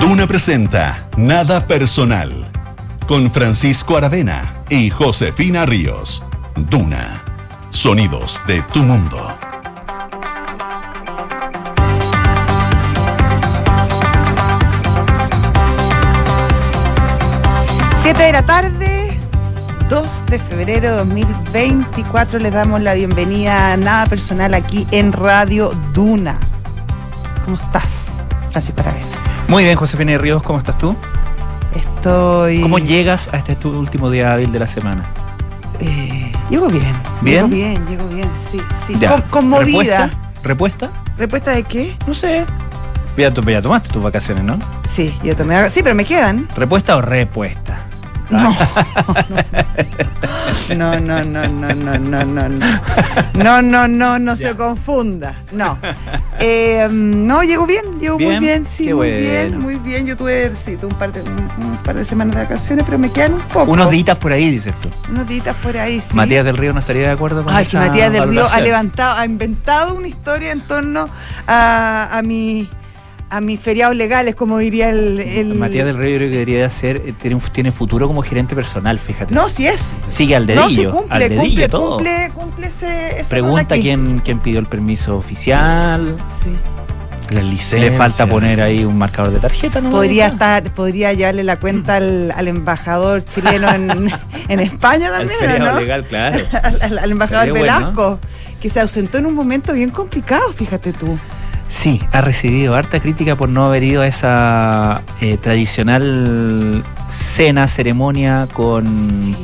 Duna presenta Nada Personal con Francisco Aravena y Josefina Ríos. Duna. Sonidos de tu mundo. Siete de la tarde, 2 de febrero de 2024. Les damos la bienvenida a Nada Personal aquí en Radio Duna. ¿Cómo estás, Francisco Aravena? Muy bien, Josefina Ríos, ¿cómo estás tú? Estoy. ¿Cómo llegas a este tu último día hábil de la semana? Eh, llego bien. ¿Bien? Llego bien, llego bien, sí, sí. Ya. Con- conmovida. ¿Repuesta? ¿Respuesta de qué? No sé. Ya, ya tomaste tus vacaciones, ¿no? Sí, yo tomé. Sí, pero me quedan. ¿Repuesta o repuesta? No. No, no, no, no, no, no, no, no. No, no, no, no se confunda. No. Eh, no, llegó bien, llegó muy Bien, sí, qué muy bueno. bien, muy bien. Yo tuve, sí, tuve un par de, un, par de semanas de vacaciones, pero me quedan un poco. Unos días por ahí, dices tú. Unos días por ahí, sí. Matías del Río no estaría de acuerdo con Ay, esa Matías del Río ha valoración? levantado, ha inventado una historia en torno a, a mi a mis feriados legales, como diría el, el- Matías del yo creo que debería ser, eh, tiene, tiene futuro como gerente personal, fíjate. No, si es. Sigue al dedillo, no, si al cumple, dedillo cumple, todo. cumple, cumple ese, Pregunta quién, quién pidió el permiso oficial. Sí. Las licencias. Le falta poner ahí un marcador de tarjeta, ¿no? Podría estar, podría llevarle la cuenta al, al embajador chileno en, en España Al también, feriado ¿no? legal, claro. Al, al- al embajador bueno. Velasco, que se ausentó en un momento bien complicado, fíjate tú. Sí, ha recibido harta crítica por no haber ido a esa eh, tradicional cena, ceremonia con,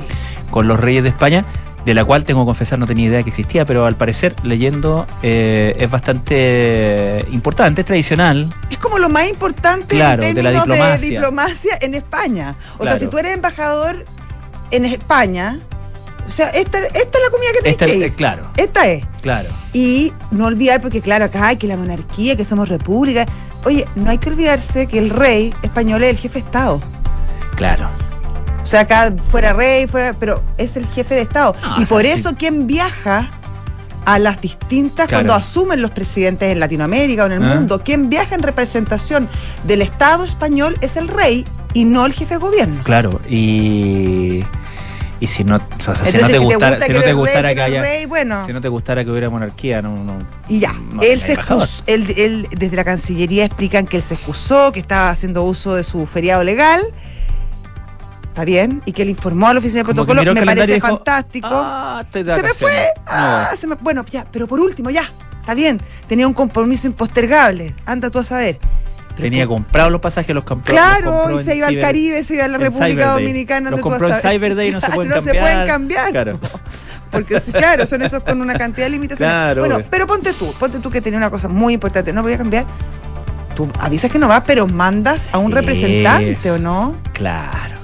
con los reyes de España, de la cual tengo que confesar no tenía idea que existía, pero al parecer leyendo eh, es bastante importante, es tradicional. Es como lo más importante Claro, en de la términos de diplomacia. diplomacia en España. O sea, si tú eres embajador en España, o sea, esta, esta es la comida que tienes Esta- que ir. eh, claro, Esta es. claro. Y no olvidar, porque claro, acá hay que la monarquía, que somos república. Oye, no hay que olvidarse que el rey español es el jefe de Estado. Claro. O sea, acá fuera rey, fuera, pero es el jefe de Estado. Y sea, por sí. eso quien viaja a las distintas, Claro. cuando asumen los presidentes en Latinoamérica o en el Ah. mundo, quien viaja en representación del Estado español es el rey y no el jefe de gobierno. Claro, y, y si no, o sea, si no te si te gustara, gusta si que no te eres gustara rey, que que no haya, rey, bueno. si no te gustara que hubiera monarquía, no, no. Y ya, no él se excusó, él, él- desde la Cancillería explican que él se excusó, que estaba haciendo uso de su feriado legal. Está bien, y que él informó a la oficina de Como protocolo, me parece dijo, fantástico. Ah, se me fue. Ah, se me- bueno, ya, pero por último, ya, está bien. Tenía un compromiso impostergable. Anda tú a saber. Tenía comprados los pasajes, los compró. los Claro, compró y se iba al Caribe, se iba a la República. Dominicana. Los compró en. Cyber Day y no se pueden no cambiar. se pueden cambiar. Claro. Porque claro, son esos con una cantidad de limitaciones. Claro, bueno, pero ponte tú, ponte tú que tenía una cosa muy importante, no voy a cambiar. Tú avisas que no vas, pero mandas a un representante. ¿o no? Claro.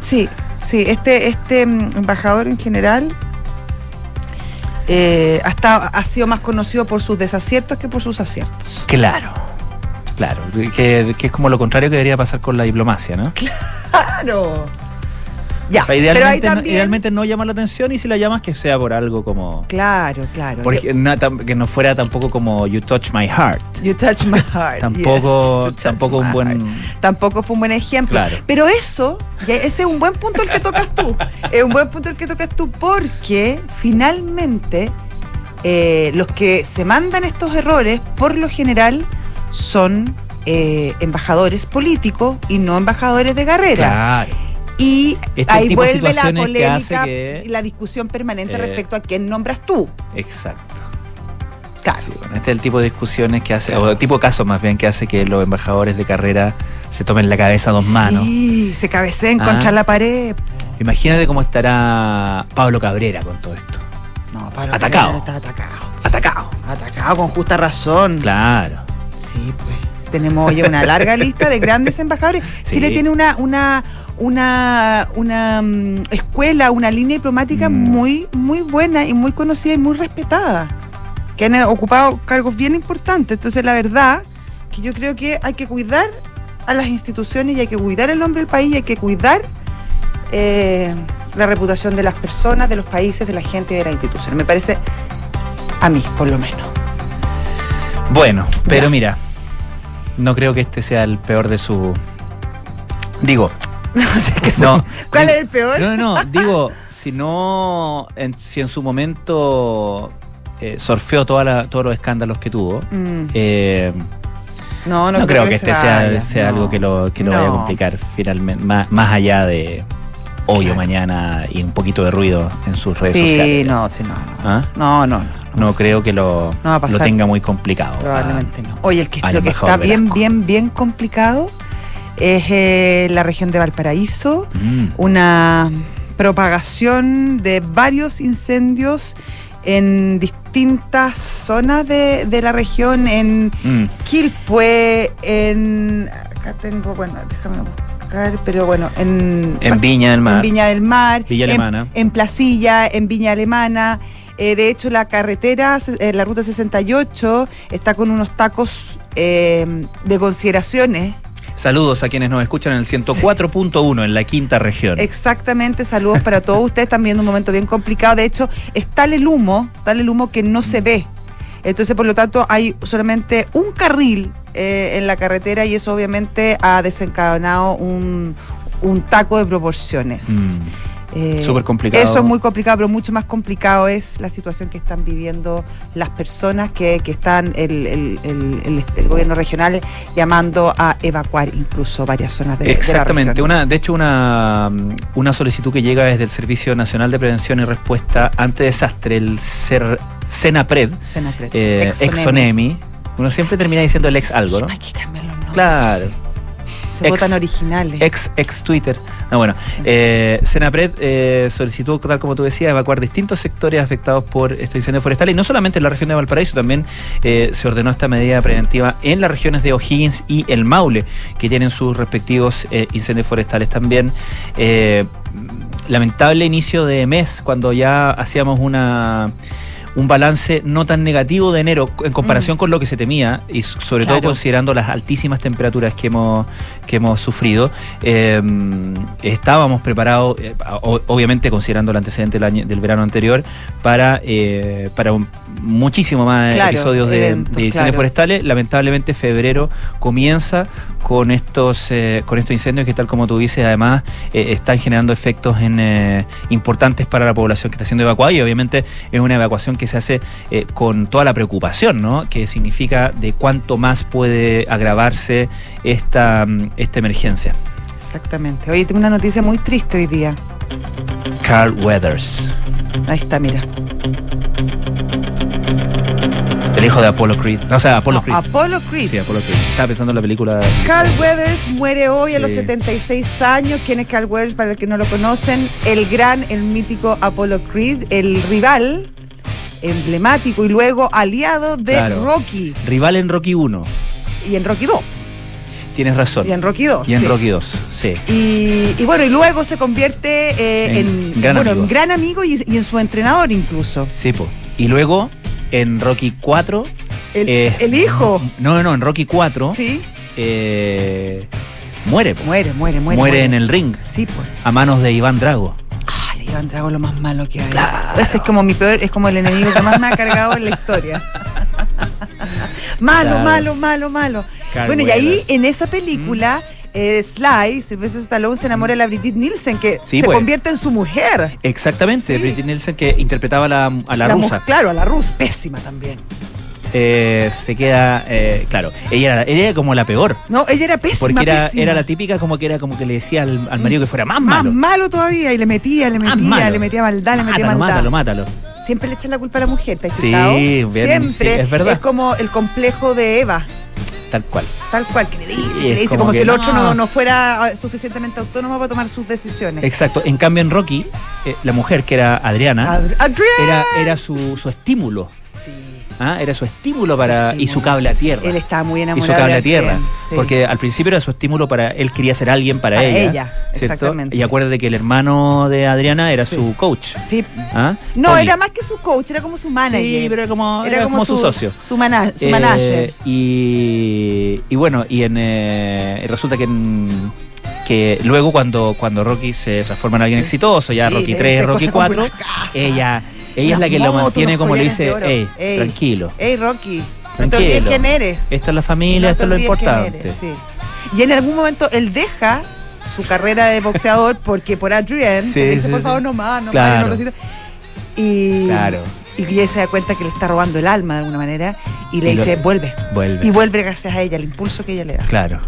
Sí, sí, este, este mm, embajador en general eh, ha, estado- ha sido más conocido por sus desaciertos que por sus aciertos. Claro. Claro. Que, que es como lo contrario que debería pasar con la diplomacia, ¿no? ¡Claro! Ya, O sea, pero ahí idealmente, no, también... idealmente no llama la atención y si la llamas que sea por algo como. Claro, claro. Porque no, tam- que no fuera tampoco como You Touch My Heart. You touch my heart. Tampoco, yes, tampoco un buen. heart. Tampoco fue un buen ejemplo. Claro. Pero eso, ya ese es un buen punto el que tocas tú. es un buen punto el que tocas tú porque finalmente eh, los que se mandan estos errores, por lo general, son eh, embajadores políticos y no embajadores de carrera. Claro. Y Este ahí vuelve la que polémica que- y la discusión permanente Eh, respecto a quién nombras tú. Exacto. Claro. Sí, bueno, este es el tipo de discusiones que hace, o el tipo de casos más bien que hace que los embajadores de carrera se tomen la cabeza a dos manos. Sí, se cabeceen Ah. contra la pared. Imagínate cómo estará Pablo Cabrera con todo esto. No, Pablo Atacado. Cabrera Está atacado. Atacado. Atacado con justa razón. Claro. Sí, pues. Tenemos hoy una larga lista de grandes embajadores. Sí. Chile tiene una, una, una, una mm, escuela, una línea diplomática Mm. muy, muy buena y muy conocida y muy respetada. Que han ocupado cargos bien importantes. Entonces, la verdad, que yo creo que hay que cuidar a las instituciones y hay que cuidar el nombre del país y hay que cuidar eh, la reputación de las personas, de los países, de la gente y de las instituciones. Me parece, a mí, por lo menos. Bueno, pero Ya. mira, no creo que este sea el peor de su. Digo, No sé qué No. ¿Cuál digo- es el peor? no, no, digo, si no, en- si en su momento eh, sorfeó toda la- todos los escándalos que tuvo, Mm, eh, no, no, creo que este sea, vaya, sea no. algo que lo, que lo vaya a No. complicar finalmente, más, más allá de hoy o mañana y un poquito de ruido en sus redes Sí, sociales. no, sí, no, no. ¿Ah? No, no, no. No creo que lo, No va a lo tenga muy complicado. Probablemente no. Oye, el que, lo que está bien, bien, bien complicado es eh, la región de Valparaíso. Mm. Una propagación de varios incendios en distintas zonas de, de la región, en Mm. Quilpué, en... Acá tengo, bueno, déjame buscar, pero bueno, en... En Viña del Mar. En Viña del Mar. Villa en- Alemana. En, Placilla, en Viña Alemana. Eh, de hecho, la carretera, eh, la ruta 68, está con unos tacos eh, de consideraciones. Saludos a quienes nos escuchan en el 104.1 en la quinta región. Exactamente, saludos para todos ustedes. Están viendo un momento bien complicado. De hecho, es tal el humo, tal el humo que no se ve. Entonces, por lo tanto, hay solamente un carril eh, en la carretera y eso obviamente ha desencadenado un, un taco de proporciones. Mm. Eh, Súper complicado. Eso es muy complicado, pero mucho más complicado es la situación que están viviendo las personas que, que están el, el- el- el- el gobierno regional llamando a evacuar incluso varias zonas de, de la Exactamente, una, de hecho una, una solicitud que llega desde el Servicio Nacional de Prevención y Respuesta ante Desastre, el CER, CENAPRED, Senapred. eh, Exonemi. Uno siempre termina diciendo el ex algo, ¿no? Hay que cambiar los nombres. Claro, Se ex- votan originales. ex, ex Twitter. No, bueno, eh, Senapred eh, solicitó, tal como tú decías, evacuar distintos sectores afectados por estos incendios forestales y no solamente en la región de Valparaíso, también eh, se ordenó esta medida preventiva en las regiones de O'Higgins y el Maule, que tienen sus respectivos eh, incendios forestales también. Eh, lamentable inicio de mes, cuando ya hacíamos una un balance no tan negativo de enero en comparación Mm. con lo que se temía y sobre todo considerando las altísimas temperaturas que hemos que hemos sufrido eh, estábamos preparados eh, obviamente considerando el antecedente del, año- del verano anterior para eh, para un- muchísimo más Claro, episodios de, eventos, de incendios claro. forestales lamentablemente febrero comienza con estos eh, con estos incendios que tal como tú dices además eh, están generando efectos en, eh, importantes para la población que está siendo evacuada y obviamente es una evacuación que se hace con toda la preocupación, ¿no? Que significa de cuánto más puede agravarse esta, mm, esta emergencia. Exactamente. Oye, tengo una noticia muy triste hoy día. Carl Weathers, Ahí está, mira. El hijo de Apollo Creed. No, o sea, Apollo No, Creed. Apollo Creed. Sí, Apollo Creed. Estaba pensando en la película. Carl Weathers muere hoy a los Sí. 76 años. ¿Quién es Carl Weathers? Para el que no lo conocen, el gran, el mítico Apollo Creed, el rival emblemático y luego aliado de Claro. Rocky Rival en Rocky 1. y en Rocky 2. Tienes razón. Y en Rocky 2. Y en sí. Rocky 2, sí. Y, y bueno, y luego se convierte eh, En en, gran bueno, amigo. en gran amigo y, y en su entrenador incluso. Sí, po. Y luego en Rocky 4. El, eh, el hijo. No, no, en Rocky 4 Sí. eh, muere. Muere, muere, muere. muere, en el ring Sí, pues. a manos de Iván Drago. Ay, Iván Drago lo más malo que hay. Claro. Ese es como mi peor, es como el enemigo que más me ha cargado en la historia. malo, Claro. malo, malo, malo. Bueno, y ahí en esa película, eh, Sly, Sylvester Stallone se enamora de la Brigitte Nielsen, que Sí, se pues. convierte en su mujer. Exactamente, Sí. Britney Nielsen que interpretaba a la, a la mu- rusa. Claro, a la rusa. Pésima también. Eh, se queda, eh, claro, ella era, ella era como la peor. No, ella era pésima. Porque era, pésima. era la típica como que era como que le decía al, al marido que fuera más Más malo. malo todavía, y le metía, le metía, malo. le metía maldad, le metía mátalo, maldad. mátalo, mátalo. Siempre le echan la culpa a la mujer, ¿te has Sí, bien, Siempre. sí, es verdad. como el complejo de Eva. Tal cual. Tal cual, que le dice, Sí, que le dice, como como, que si el otro no. no, no fuera eh, suficientemente autónomo para tomar sus decisiones. Exacto. En cambio, en Rocky, eh, la mujer que era Adriana, Ad- Adrián. era, era su, su estímulo. Sí. ¿Ah? Era su estímulo para. Y su cable a tierra. Él estaba muy y enamorado. su cable a tierra. Sí. Porque al principio era su estímulo para. Él quería ser alguien para, ella. ella, exactamente. Y acuérdate que el hermano de Adriana era Sí. su coach. Sí. ¿ah? No, era más que su coach, era como su manager. Sí, pero era como, era, era como su, socio. Su, mana- su Eh, manager. y, y bueno, y en, eh, y resulta que en- que luego cuando, cuando Rocky se transforma en alguien Sí. exitoso, ya Sí, Rocky de- 3, de Rocky cosas como 4, una casa, ella, ella es la que lo mantiene como le dice, Ey. tranquilo. Ey, Rocky, No te olvides tranquilo. quién eres. Esta es la familia, No esto te es lo importante. eres, sí. Y en algún momento él deja su carrera de boxeador porque por Adrienne Sí, le dice, sí, por favor, no más, no Claro. más, no necesito. Y, Claro. y ella se da cuenta que le está robando el alma de alguna manera y le Y lo- dice, vuelve. Vuelve. Y vuelve gracias a ella, el impulso que ella le da. Claro.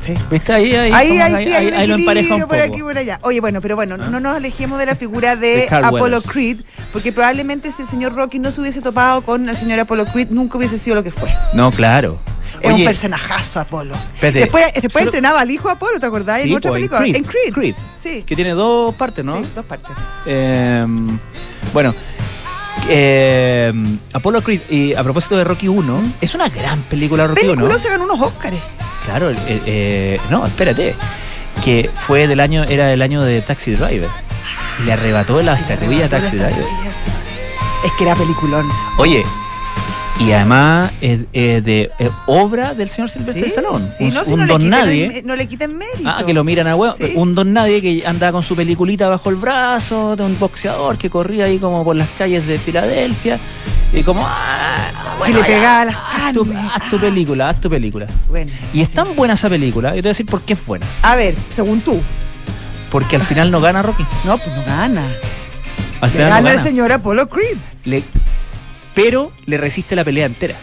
Sí. ¿Viste? Ahí, ahí, Ahí, ahí sí hay un ahí lo empareja un equilibrio por poco. aquí y por allá. Oye, bueno, pero bueno, no nos alejemos de la figura de, De Apollo. Creed, porque probablemente si el señor Rocky no se hubiese topado con el señor Apollo Creed, nunca hubiese sido lo que fue. No, claro. Es un personajazo Apolo. espérate, después después solo- entrenaba al hijo de Apolo, ¿te acordás? Sí, en otra po, en. Creed, En Creed. Creed. Sí. que tiene dos partes, ¿no? Sí, dos partes. Eh, bueno, eh, Apollo Creed, y a propósito de Rocky 1, es una gran película Rocky 1. Película se ganó unos Óscares. Claro, eh, eh, no, espérate. Que fue del año, era del año de Taxi Driver. Le arrebató la estatuilla a Taxi Driver. Es que era peliculón. Oye, y además es, es de es obra del señor Silvestre Sí, sí, un no, si un no, le don quiten nadie. el- no le quiten mérito. Ah, que lo miran a huevo. Sí. Un don nadie que andaba con su peliculita bajo el brazo, de un boxeador que corría ahí como por las calles de Filadelfia. Y como, ah, bueno, le ya, pegaba las haz tu, haz tu película, haz tu película. Bueno. Y es tan buena esa película, yo te voy a decir por qué es buena. A ver, según tú. Porque al final no gana Rocky. No, pues no gana. Al Le final no gana el gana. señor Apollo Creed. Le- pero le resiste la pelea entera.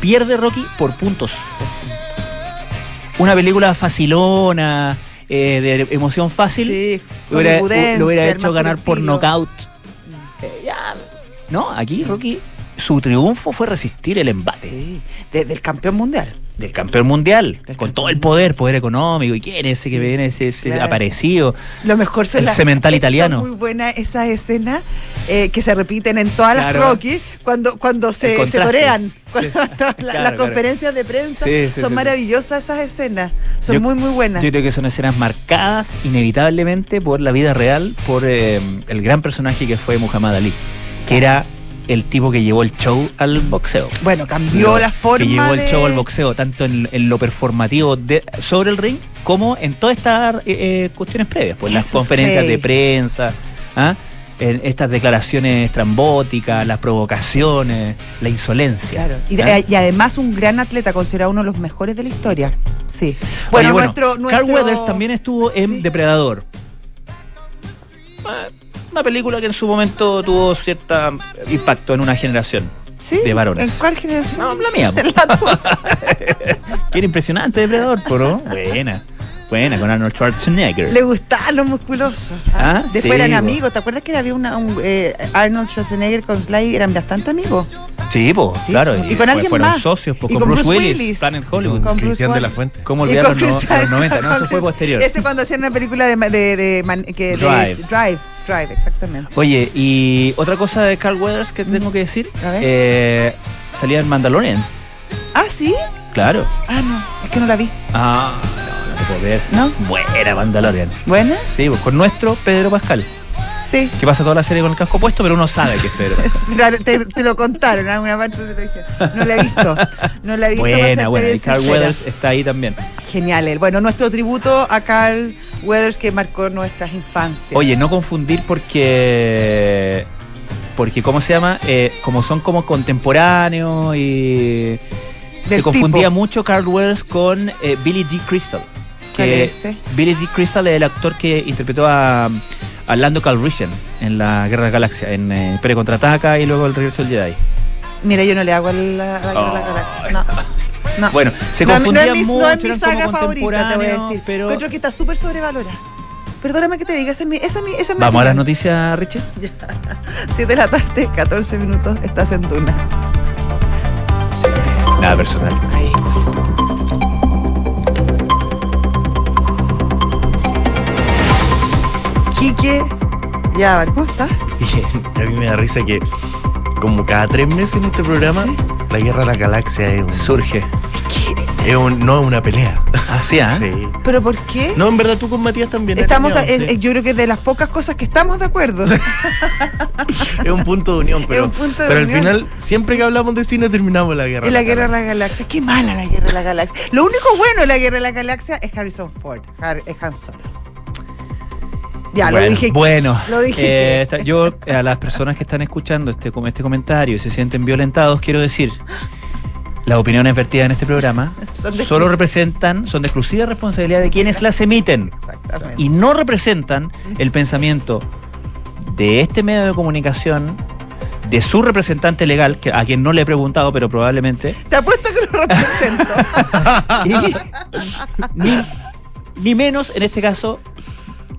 Pierde Rocky por puntos. Una película facilona, eh, de emoción fácil. Sí, lo hubiera, lo hecho ganar por estilo. knockout. Eh, ya. No, aquí Rocky, su triunfo fue resistir el embate Sí, de- del campeón mundial. del campeón mundial, Del con campeón todo el poder, poder económico. ¿Y quién es ese que viene, ese, ese claro. aparecido? Lo mejor son El las- cemental son italiano. muy buena esas escenas eh, que se repiten en todas Claro. las Rocky cuando, cuando se, se torean. Cuando- la- Claro, las conferencias de prensa Sí, sí, son maravillosas esas escenas. Son Yo- muy, muy buenas. Yo creo que son escenas marcadas inevitablemente por la vida real, por eh, el gran personaje que fue Muhammad Ali, que era el tipo que llevó el show al boxeo. bueno, cambió Lo- la forma que llevó el show al boxeo, tanto en, en lo performativo de- sobre el ring como en todas estas eh, eh, cuestiones previas, pues las conferencias de prensa, ¿ah? en estas declaraciones trambóticas, las provocaciones, la insolencia. Claro. Y, ¿ah? y además un gran atleta, considerado uno de los mejores de la historia. Sí. Oye, Bueno, bueno, nuestro, Carl nuestro- Weathers también estuvo en Sí. Depredador. Eh, Una película que en su momento tuvo cierto impacto en una generación ¿Sí? de varones. ¿En cuál generación? No, la mía. po. En era impresionante Depredador, ¿no? Buena. Buena, con Arnold Schwarzenegger. Le gustaban los musculosos. Ah, Después sí, eran po. amigos. ¿Te acuerdas que había una, un, eh, Arnold Schwarzenegger con Sly? Eran bastante amigos. Sí, pues, Sí, claro. y con alguien fueron más. socios, Y con, con Bruce, Bruce Willis, Willis. Planet Con Hollywood. Con Bruce Cristian de la. Fuente. ¿Cómo Y olvidar los, no- Christian- los 90? No, eso fue posterior. Ese cuando hacían una película de, de- Drive. Drive. Drive, exactamente. Oye, y otra cosa de Carl Weathers que tengo que decir, eh, salía en Mandalorian, Ah, ¿sí? claro. Ah, no. Es que no la vi. Ah, no, no te puedo ver. ¿No? Buena Mandalorian. ¿Buena? Sí, pues, con nuestro Pedro Pascal, Sí. que pasa toda la serie con el casco puesto, pero uno sabe que es Pedro Pascal. Te, te lo contaron, en alguna parte te lo dijeron. No la he visto. No la he visto. buena, buena. Y Carl. Weathers está ahí también. Genial, él. Bueno, nuestro tributo a Carl Weathers que marcó nuestras infancias. Oye, no confundir porque. Porque, ¿cómo se llama? Eh, como son como contemporáneos y. Del se confundía tipo. mucho Carl Weathers con eh, Billy D. Crystal. ¿Cuál Que es ese? Billy D. Crystal es el actor que interpretó a, a Lando Calrissian en la Guerra de la Galaxia, en eh, Imperio Contraataca y luego el Regreso del Jedi. Mira, yo no le hago a la, a la, Oh, la galaxia. No. no. Bueno, se no, no es mi, mucho, no es mi saga favorita, te voy a decir. pero... Que está súper sobrevalorada. Perdóname que te diga, esa es mi. Esa es mi, esa es mi Vamos a las noticias, Richie. 7 de la tarde, 14 minutos, estás en Duna. Nada personal. Ahí. Quique, ya, a ver, ¿cómo estás? Bien, a mí me da risa que como cada tres meses en este programa, Sí. la guerra de la galaxia es, un- Surge. es un- no es una pelea. Así, ¿ah? Sí. ¿Pero por qué? No, en verdad tú con Matías también. Estamos, unión, eh, sí. yo creo que es de las pocas cosas que estamos de acuerdo. Es un punto de unión, pero, un punto de pero al final, siempre que hablamos de cine, terminamos la guerra. Es la guerra de la galaxia. Qué mala la guerra de la galaxia. Lo único bueno de la guerra de la galaxia es Harrison Ford, Har- es Han Solo. Ya, bueno, lo dije. Bueno, Lo dije eh, que- yo a las personas que están escuchando este, este comentario y se sienten violentados, quiero decir Las opiniones vertidas en este programa solo representan, son de exclusiva responsabilidad de quienes las emiten Exactamente. y no representan el pensamiento de este medio de comunicación, de su representante legal, que, a quien no le he preguntado, pero probablemente, Te apuesto que lo represento. y ni, ni menos, en este caso,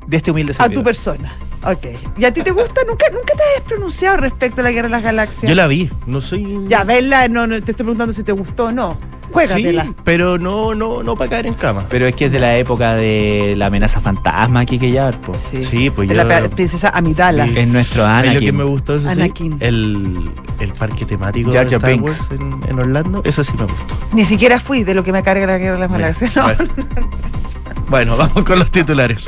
de este humilde a tu servidor. persona. Ok. ¿Y a ti te gusta? ¿Nunca, nunca te has pronunciado respecto a la Guerra de las Galaxias? Yo la vi, no soy. Ya, verla, no, no te estoy preguntando si te gustó o no. Juégatela. Sí, pero no, no, no para caer en cama. Pero es que es de la época de la amenaza fantasma aquí que ya, po. Sí. Sí, pues de yo- la princesa Amidala. Sí. Es nuestro ¿Sabes lo que Anakin. me gustó eso sí? Anakin. El, el parque temático Jar de Star. Wars en, en Orlando. Eso sí me gustó. Ni siquiera fui de lo que me carga la Guerra de las Galaxias. No. bueno. Bueno, vamos con los titulares.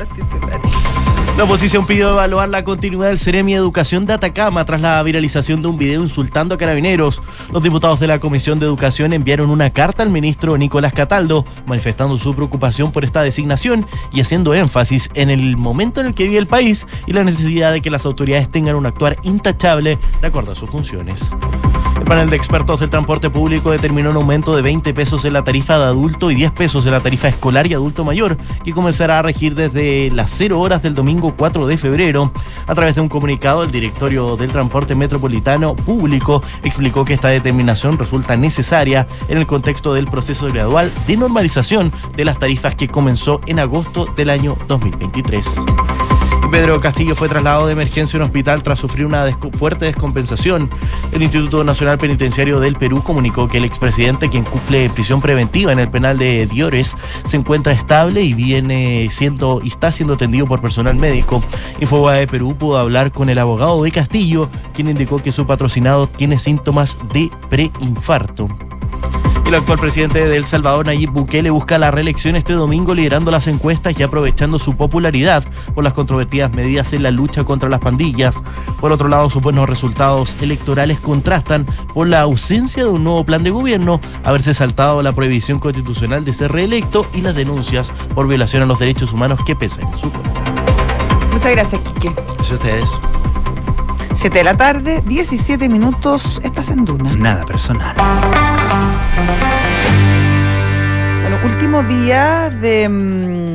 La oposición pidió evaluar la continuidad del Ceremi de Educación de Atacama tras la viralización de un video insultando a carabineros. Los diputados de la Comisión de Educación enviaron una carta al ministro Nicolás Cataldo manifestando su preocupación por esta designación y haciendo énfasis en el momento en el que vive el país y la necesidad de que las autoridades tengan un actuar intachable de acuerdo a sus funciones. El panel de expertos del transporte público determinó un aumento de 20 pesos en la tarifa de adulto y 10 pesos en la tarifa escolar y adulto mayor, que comenzará a regir desde las 0 horas del domingo 4 de febrero. A través de un comunicado, el directorio del transporte metropolitano público explicó que esta determinación resulta necesaria en el contexto del proceso gradual de normalización de las tarifas que comenzó en agosto del año 2023. Pedro Castillo fue trasladado de emergencia a un hospital tras sufrir una fuerte descompensación. El Instituto Nacional Penitenciario del Perú comunicó que el expresidente, quien cumple prisión preventiva en el penal de Diores, se encuentra estable y viene siendo y está siendo atendido por personal médico. Infoba de Perú pudo hablar con el abogado de Castillo, quien indicó que su patrocinado tiene síntomas de preinfarto. El actual presidente de El Salvador, Nayib Bukele, busca la reelección este domingo liderando las encuestas y aprovechando su popularidad por las controvertidas medidas en la lucha contra las pandillas. Por otro lado, sus buenos resultados electorales contrastan por la ausencia de un nuevo plan de gobierno, haberse saltado la prohibición constitucional de ser reelecto y las denuncias por violación a los derechos humanos que pesan en su contra. Muchas gracias, Quique. Eso ustedes. 7 de la tarde, 17 minutos. Estás en Duna. Nada personal. Bueno, último día de, mm,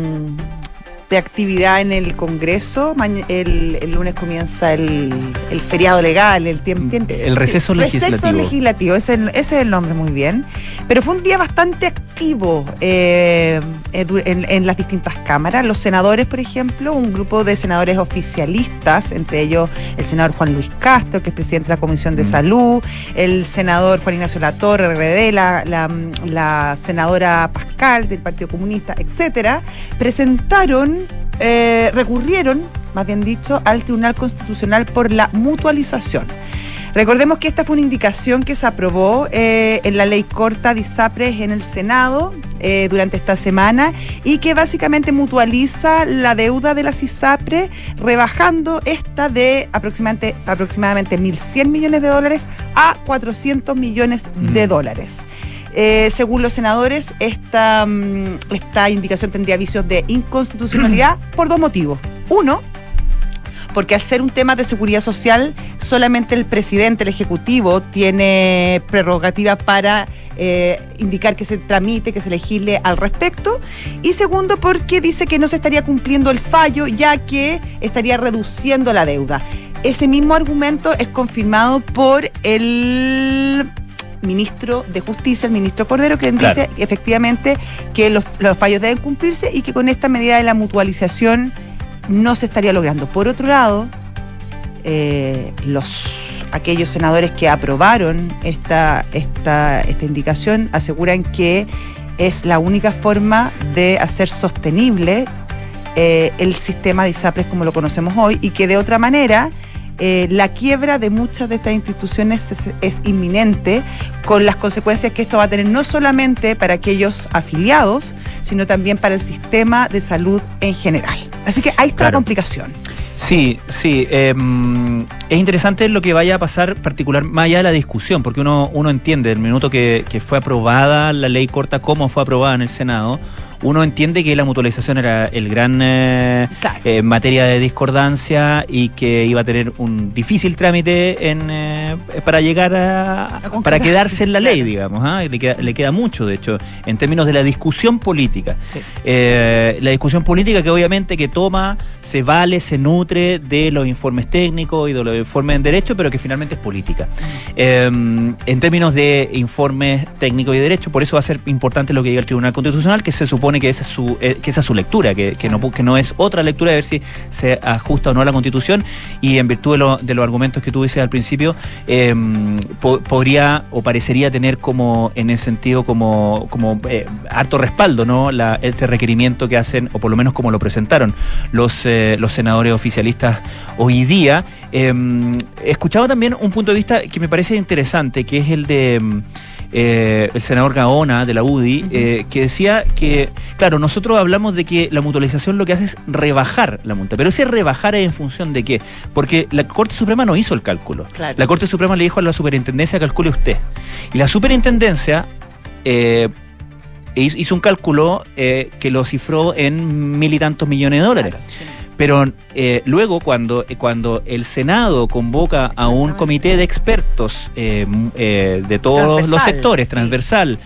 de actividad en el Congreso. El, el lunes comienza el, el feriado legal, el tiempo. El receso legislativo. legislativo, ese, ese es el nombre muy bien. Pero fue un día bastante activo eh, eh, en, en las distintas cámaras. Los senadores, por ejemplo, un grupo de senadores oficialistas, entre ellos el senador Juan Luis Castro, que es presidente de la Comisión de Mm. Salud, el senador Juan Ignacio Latorre, RD, la, la, la senadora Pascal del Partido Comunista, etcétera, presentaron, eh, recurrieron, más bien dicho, al Tribunal Constitucional por la mutualización. Recordemos que esta fue una indicación que se aprobó eh, en la ley corta de ISAPRES en el Senado eh, durante esta semana y que básicamente mutualiza la deuda de las ISAPRES, rebajando esta de aproximadamente, aproximadamente 1.100 millones de dólares a 400 millones de Mm. Eh, según los senadores, esta, mm, esta indicación tendría vicios de inconstitucionalidad por dos motivos. Uno, porque al ser un tema de seguridad social, solamente el presidente, el Ejecutivo, tiene prerrogativa para eh, indicar que se tramite, que se legisle al respecto. Y segundo, porque dice que no se estaría cumpliendo el fallo, ya que estaría reduciendo la deuda. Ese mismo argumento es confirmado por el ministro de Justicia, el ministro Cordero, que Claro. dice efectivamente que los, los fallos deben cumplirse y que con esta medida de la mutualización no se estaría logrando. Por otro lado, eh, los aquellos senadores que aprobaron esta, esta, esta indicación aseguran que es la única forma de hacer sostenible eh, el sistema de ISAPRES como lo conocemos hoy y que de otra manera eh, la quiebra de muchas de estas instituciones es, es inminente con las consecuencias que esto va a tener no solamente para aquellos afiliados, sino también para el sistema de salud en general. Así que ahí está la complicación. Sí, sí. em, es interesante lo que vaya a pasar, particular, más allá de la discusión, porque uno, uno entiende el minuto que, que fue aprobada la ley corta, cómo fue aprobada en el Senado, uno entiende que la mutualización era el gran eh, Claro. eh, materia de discordancia y que iba a tener un difícil trámite en, eh, para llegar a, para quedarse en la ley, digamos. ¿ah? Le, queda, le queda mucho, de hecho, en términos de la discusión política. Sí. La discusión política que obviamente que toma, se vale, se nutre de los informes técnicos y de los informes en derecho, pero que finalmente es política. Eh, en términos de informes técnicos y de derecho, por eso va a ser importante lo que diga el Tribunal Constitucional, que se supone que esa es su, eh, que esa es su lectura, que, que no, que no es otra lectura de ver si se ajusta o no a la Constitución, y en virtud de, lo- de los argumentos que tú dices al principio, eh, po- podría o parecería tener como, en ese sentido, como, como eh, harto respaldo, ¿no? La, este requerimiento que hacen, o por lo menos como lo presentaron los, eh, los senadores oficialistas hoy día. Eh, escuchaba también un punto de vista que me parece interesante, que es el de mm, eh, el senador Gaona de la UDI, eh, que decía que, claro, nosotros hablamos de que la mutualización lo que hace es rebajar la multa, pero ese rebajar es en función de qué? Porque la Corte Suprema no hizo el cálculo. Claro. La Corte Suprema le dijo a la superintendencia calcule usted. Y la superintendencia eh, hizo un cálculo que lo cifró en mil y tantos millones de dólares. Pero eh, luego cuando, eh, cuando el Senado convoca a un comité de expertos eh, eh, de todos los sectores, sí. transversal,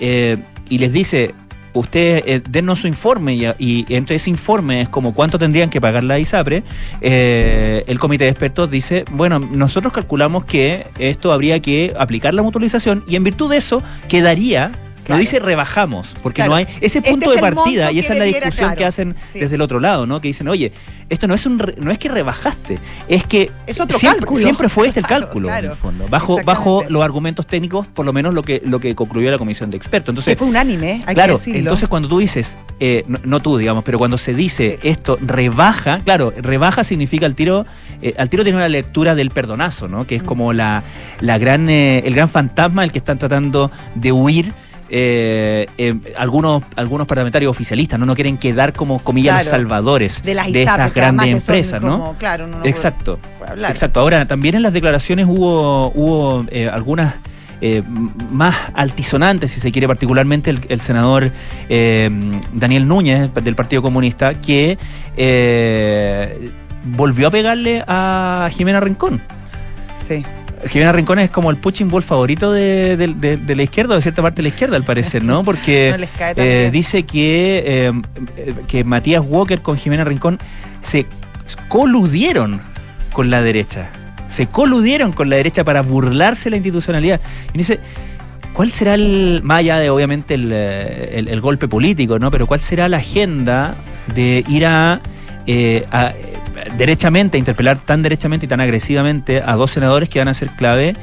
eh, y les dice, ustedes eh, dennos su informe y, y entre ese informe es como cuánto tendrían que pagar la ISAPRE, eh, el comité de expertos dice, bueno, nosotros calculamos que esto habría que aplicar la mutualización y en virtud de eso quedaría... Claro. dice rebajamos, porque Claro. no hay ese Este punto de partida y esa que es la discusión que hacen Sí. desde el otro lado, ¿no? Que dicen, oye, esto no es un re- no es que rebajaste, es que Es otro siempre, cálculo. siempre fue este el cálculo en el fondo, bajo bajo los argumentos técnicos, por lo menos lo que lo que concluyó la comisión de expertos. Que Entonces, fue unánime, hay claro, que decirlo. entonces cuando tú dices, eh, no, no tú, digamos, pero cuando se dice esto rebaja, claro, rebaja significa al tiro, eh, al tiro tiene una lectura del perdonazo, ¿no? Que es como la, la gran, eh, el gran fantasma del que están tratando de huir. Eh, eh, algunos algunos parlamentarios oficialistas no no quieren quedar como comillas los salvadores de las de ISAPRE, estas grandes empresas, ¿no? Claro, no Exacto. puede. Exacto. Ahora, también en las declaraciones hubo, hubo eh, algunas eh, más altisonantes, si se quiere, particularmente el, el senador eh, Daniel Núñez del Partido Comunista, que eh, volvió a pegarle a Jimena Rincón. Sí. Jimena Rincón es como el punching ball favorito de, de- de- de la izquierda, o de cierta parte de la izquierda, al parecer, ¿no? Porque No eh, dice que, eh, eh, que Matías Walker con Jimena Rincón se coludieron con la derecha. Se coludieron con la derecha para burlarse la institucionalidad. Y dice, ¿cuál será el, más allá de obviamente el, eh, el- el golpe político, ¿no? Pero cuál será la agenda de ir a, eh, a, eh, derechamente, a interpelar tan derechamente y tan agresivamente a dos senadores que van a ser clave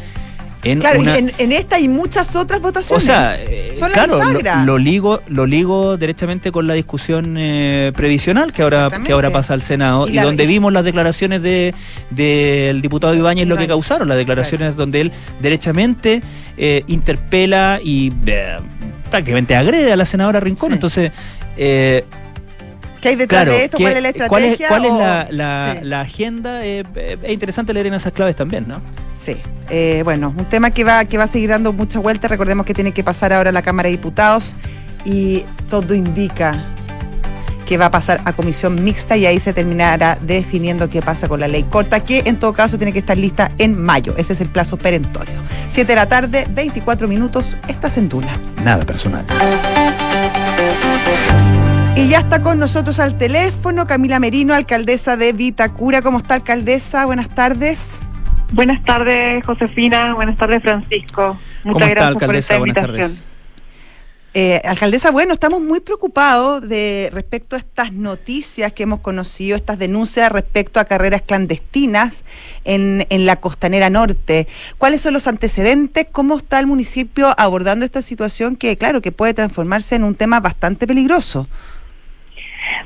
en Claro, una... y en, en esta y muchas otras O votaciones. sea, eh, Son la claro, lo, ligo, lo ligo directamente con la discusión eh, previsional que ahora, que ahora pasa al Senado Y y, la- donde vimos las declaraciones de del diputado Ibáñez lo que causaron, las declaraciones donde él derechamente eh, interpela y prácticamente agrede a la senadora Rincón. Sí. Entonces, eh, ¿Qué hay detrás claro, de esto? ¿qué- ¿Cuál es la ¿cuál es, estrategia? cuál es o- la, la- Sí. la agenda? Eh, eh, es interesante leer en esas claves también, ¿no? Sí, Eh, bueno, un tema que va, que va a seguir dando mucha vuelta. Recordemos que tiene que pasar ahora a la Cámara de Diputados y todo indica que va a pasar a comisión mixta y ahí se terminará definiendo qué pasa con la ley corta, que en todo caso tiene que estar lista en mayo. Ese es el plazo perentorio. 7 de la tarde, 24 minutos, estás en Tula. Nada personal. Y ya está con nosotros al teléfono Camila Merino, alcaldesa de Vitacura. ¿Cómo está, alcaldesa? Buenas tardes. Buenas tardes, Josefina. Buenas tardes, Francisco. Muchas ¿Cómo está, gracias alcaldesa? por Buenas esta invitación. tardes. Eh, alcaldesa, bueno, estamos muy preocupados de respecto a estas noticias que hemos conocido, estas denuncias respecto a carreras clandestinas en, en la costanera norte. ¿Cuáles son los antecedentes? ¿Cómo está el municipio abordando esta situación que, claro, que puede transformarse en un tema bastante peligroso?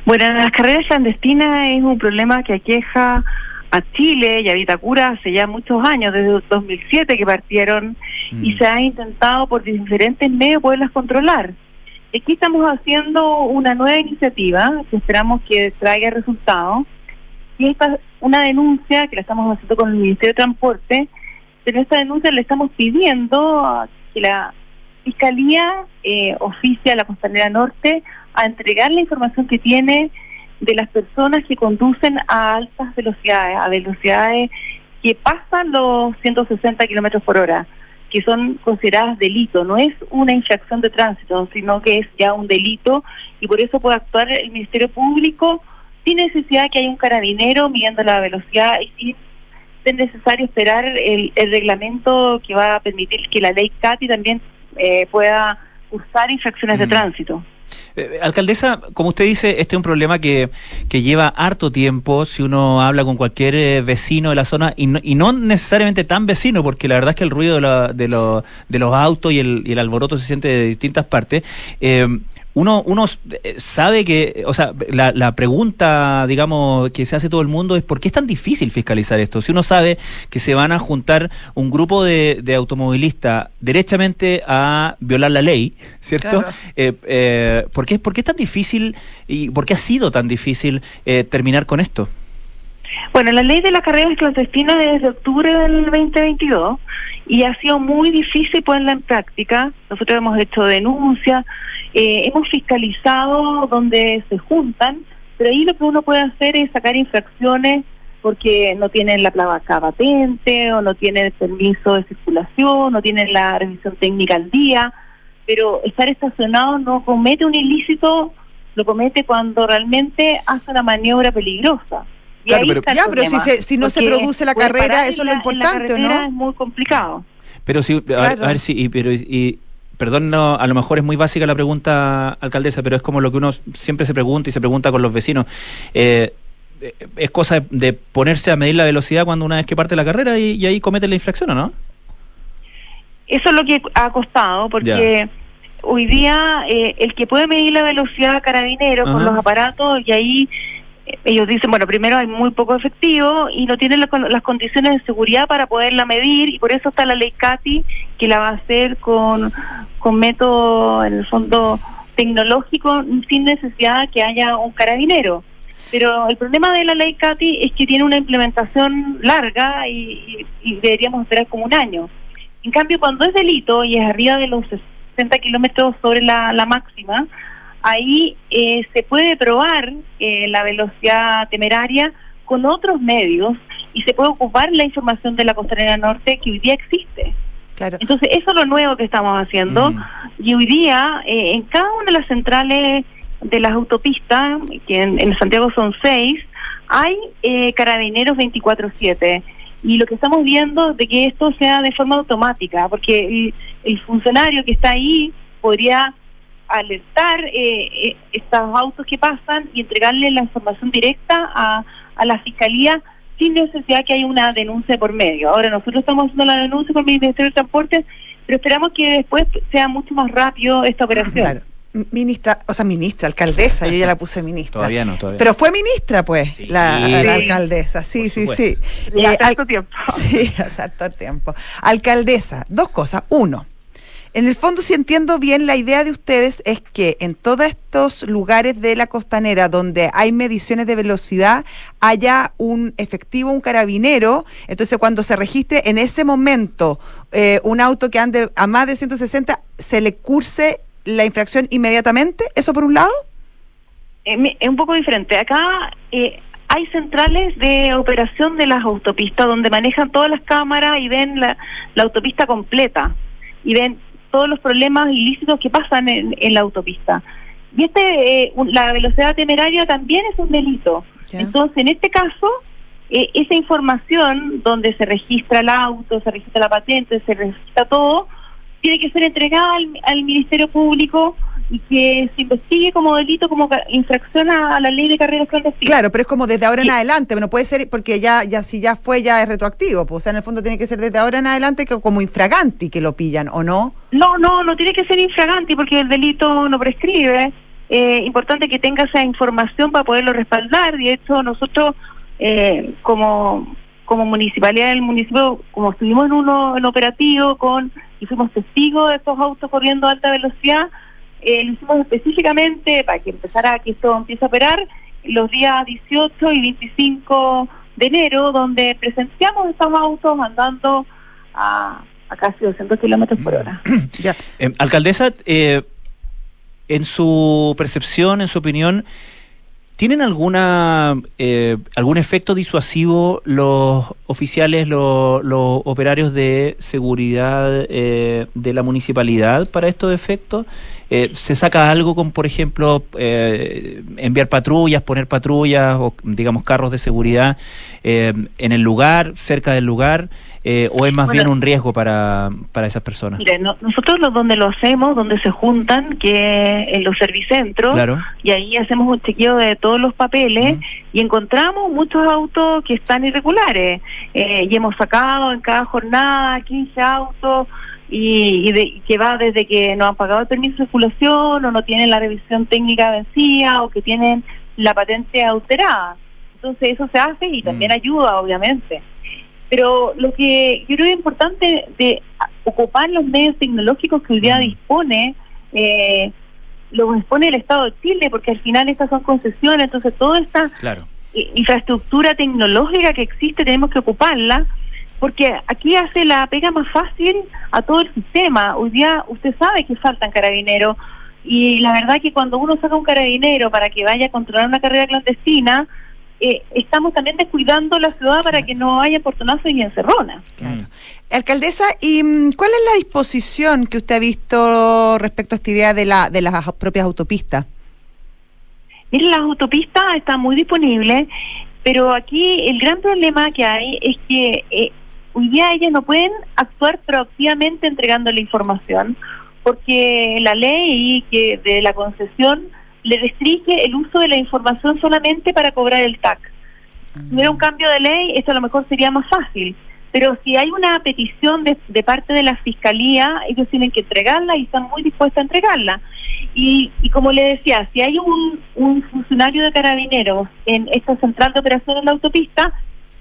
Bueno, las carreras clandestinas es un problema que aqueja a Chile y a Vitacura hace ya muchos años, desde el 2007 que partieron y Mm. se ha intentado por diferentes medios poderlas controlar. Aquí estamos haciendo una nueva iniciativa que esperamos que traiga resultados. Y esta es una denuncia que la estamos haciendo con el Ministerio de Transporte, pero esta denuncia le estamos pidiendo a que la Fiscalía eh, oficie a la Costanera Norte a entregar la información que tiene de las personas que conducen a altas velocidades, a velocidades que pasan los 160 kilómetros por hora, que son consideradas delito. No es una infracción de tránsito, sino que es ya un delito y por eso puede actuar el Ministerio Público sin necesidad de que haya un carabinero midiendo la velocidad y sin ser necesario esperar el, el reglamento que va a permitir que la ley CATI también eh, pueda cursar infracciones de Mm. tránsito. Eh, alcaldesa, como usted dice, este es un problema que, que lleva harto tiempo si uno habla con cualquier eh, vecino de la zona y no, y no necesariamente tan vecino, porque la verdad es que el ruido de, la- de, lo- de los autos y el, y el alboroto se siente de distintas partes. Eh, uno, uno eh, sabe que, o sea, la, la pregunta, digamos, que se hace todo el mundo es ¿por qué es tan difícil fiscalizar esto? Si uno sabe que se van a juntar un grupo de, de automovilistas derechamente a violar la ley, ¿cierto? Claro. Eh, eh, ¿por, qué, ¿Por qué es tan difícil y por qué ha sido tan difícil eh, terminar con esto? Bueno, la ley de las carreras clandestinas es desde octubre del 2022 y ha sido muy difícil ponerla en práctica. Nosotros hemos hecho denuncias, eh, hemos fiscalizado donde se juntan, pero ahí lo que uno puede hacer es sacar infracciones porque no tienen la placa patente o no tienen el permiso de circulación, no tienen la revisión técnica al día, pero estar estacionado no comete un ilícito, lo comete cuando realmente hace una maniobra peligrosa. Y Claro, ahí pero- está Ya, pero si se- si no se produce la carrera, eso es lo la- en la importante, ¿o no? Es muy complicado. Pero si, a, ver- Claro. a ver si, y, pero, y- y- perdón, no, a lo mejor es muy básica la pregunta, alcaldesa, pero es como lo que uno siempre se pregunta y se pregunta con los vecinos. Eh, es cosa de, de ponerse a medir la velocidad cuando una vez que parte la carrera y, y ahí comete la infracción, ¿o no? Eso es lo que ha costado, porque hoy día eh, el que puede medir la velocidad carabinero con los aparatos y ahí ellos dicen, bueno, primero hay muy poco efectivo y no tienen la- las condiciones de seguridad para poderla medir y por eso está la ley CATI que la va a hacer con, con método, en el fondo, tecnológico sin necesidad que haya un carabinero. Pero el problema de la ley CATI es que tiene una implementación larga y- y deberíamos esperar como un año. En cambio, cuando es delito y es arriba de los 60 kilómetros sobre la, la máxima, ahí eh, se puede probar eh, la velocidad temeraria con otros medios y se puede ocupar la información de la costanera norte que hoy día existe. Claro. Entonces, eso es lo nuevo que estamos haciendo. Mm. Y hoy día, eh, en cada una de las centrales de las autopistas, que en, en Santiago son seis, hay eh, carabineros 24-7. Y lo que estamos viendo es de que esto sea de forma automática, porque el, el funcionario que está ahí podría alertar eh, eh, estos autos que pasan y entregarle la información directa a, a la fiscalía sin necesidad que haya una denuncia por medio. Ahora nosotros estamos haciendo la denuncia con el Ministerio de Transporte, pero esperamos que después sea mucho más rápido esta operación. Claro. Ministra, o sea, ministra, alcaldesa, yo ya la puse ministra. Todavía no, todavía. Pero fue ministra, pues, Sí. la, Sí. la alcaldesa. Sí, Por sí, sí. Eh, hace al- tiempo. Sí, hace harto tiempo. Alcaldesa, dos cosas. Uno, en el fondo, si entiendo bien, la idea de ustedes es que en todos estos lugares de la costanera donde hay mediciones de velocidad haya un efectivo, un carabinero. Entonces, cuando se registre en ese momento eh, un auto que ande a más de 160, se le curse la infracción inmediatamente. ¿Eso por un lado? Eh, es un poco diferente. Acá eh, hay centrales de operación de las autopistas donde manejan todas las cámaras y ven la, la autopista completa y ven todos los problemas ilícitos que pasan en, en la autopista. Y este, eh, la velocidad temeraria también es un delito. Entonces, en este caso, eh, esa información donde se registra el auto, se registra la patente, se registra todo, tiene que ser entregada al, al Ministerio Público y que se investigue como delito, como infracción a, la ley de carreras clandestinas. Claro, pero es como desde ahora en adelante, no puede ser porque ya, ya si ya fue, ya es retroactivo, pues, o sea, en el fondo tiene que ser desde ahora en adelante que como infraganti que lo pillan, ¿o no? No, no, no tiene que ser infraganti porque el delito no prescribe. Eh, importante que tenga esa información para poderlo respaldar. De hecho, nosotros eh, como como municipalidad del municipio, como estuvimos en uno en operativo con y fuimos testigos de estos autos corriendo a alta velocidad, eh, lo hicimos específicamente para que empezara que esto empiece a operar los días 18 y 25 de enero, donde presenciamos estos autos andando a, a casi 200 kilómetros por hora. Ya. Eh, alcaldesa, eh, en su percepción, en su opinión, ¿Tienen alguna eh, algún efecto disuasivo los oficiales, los, operarios de seguridad eh, de la municipalidad para estos efectos? Eh, ¿Se saca algo con, por ejemplo, enviar patrullas, poner patrullas o, digamos, carros de seguridad en el lugar, cerca del lugar? Eh, o es más bien un riesgo para, para esas personas? Mire, nosotros los donde lo hacemos, donde se juntan, que en los servicentros, y ahí hacemos un chequeo de todos los papeles y encontramos muchos autos que están irregulares eh, y hemos sacado en cada jornada 15 autos y, que va desde que no han pagado el permiso de circulación o no tienen la revisión técnica vencida o que tienen la patente alterada. Entonces eso se hace y también mm. ayuda, obviamente. Pero lo que yo creo que es importante de ocupar los medios tecnológicos que hoy día dispone, eh, lo dispone el Estado de Chile, porque al final estas son concesiones, entonces toda esta infraestructura tecnológica que existe tenemos que ocuparla, porque aquí hace la pega más fácil a todo el sistema. Hoy día usted sabe que faltan carabineros, y la verdad que cuando uno saca un carabinero para que vaya a controlar una carrera clandestina, eh, estamos también descuidando la ciudad para que no haya portonazos y encerronas. Claro. Alcaldesa, ¿y mm, cuál es la disposición que usted ha visto respecto a esta idea de, la, de las propias autopistas? Miren, las autopistas están muy disponibles, pero aquí el gran problema que hay es que eh, hoy día ellas no pueden actuar proactivamente entregando la información, porque la ley que de la concesión le restringe el uso de la información solamente para cobrar el TAC. Si hubiera un cambio de ley, esto a lo mejor sería más fácil. Pero si hay una petición de, de parte de la Fiscalía, ellos tienen que entregarla y están muy dispuestos a entregarla. Y, y como le decía, si hay un, un funcionario de carabineros en esta central de operaciones en la autopista,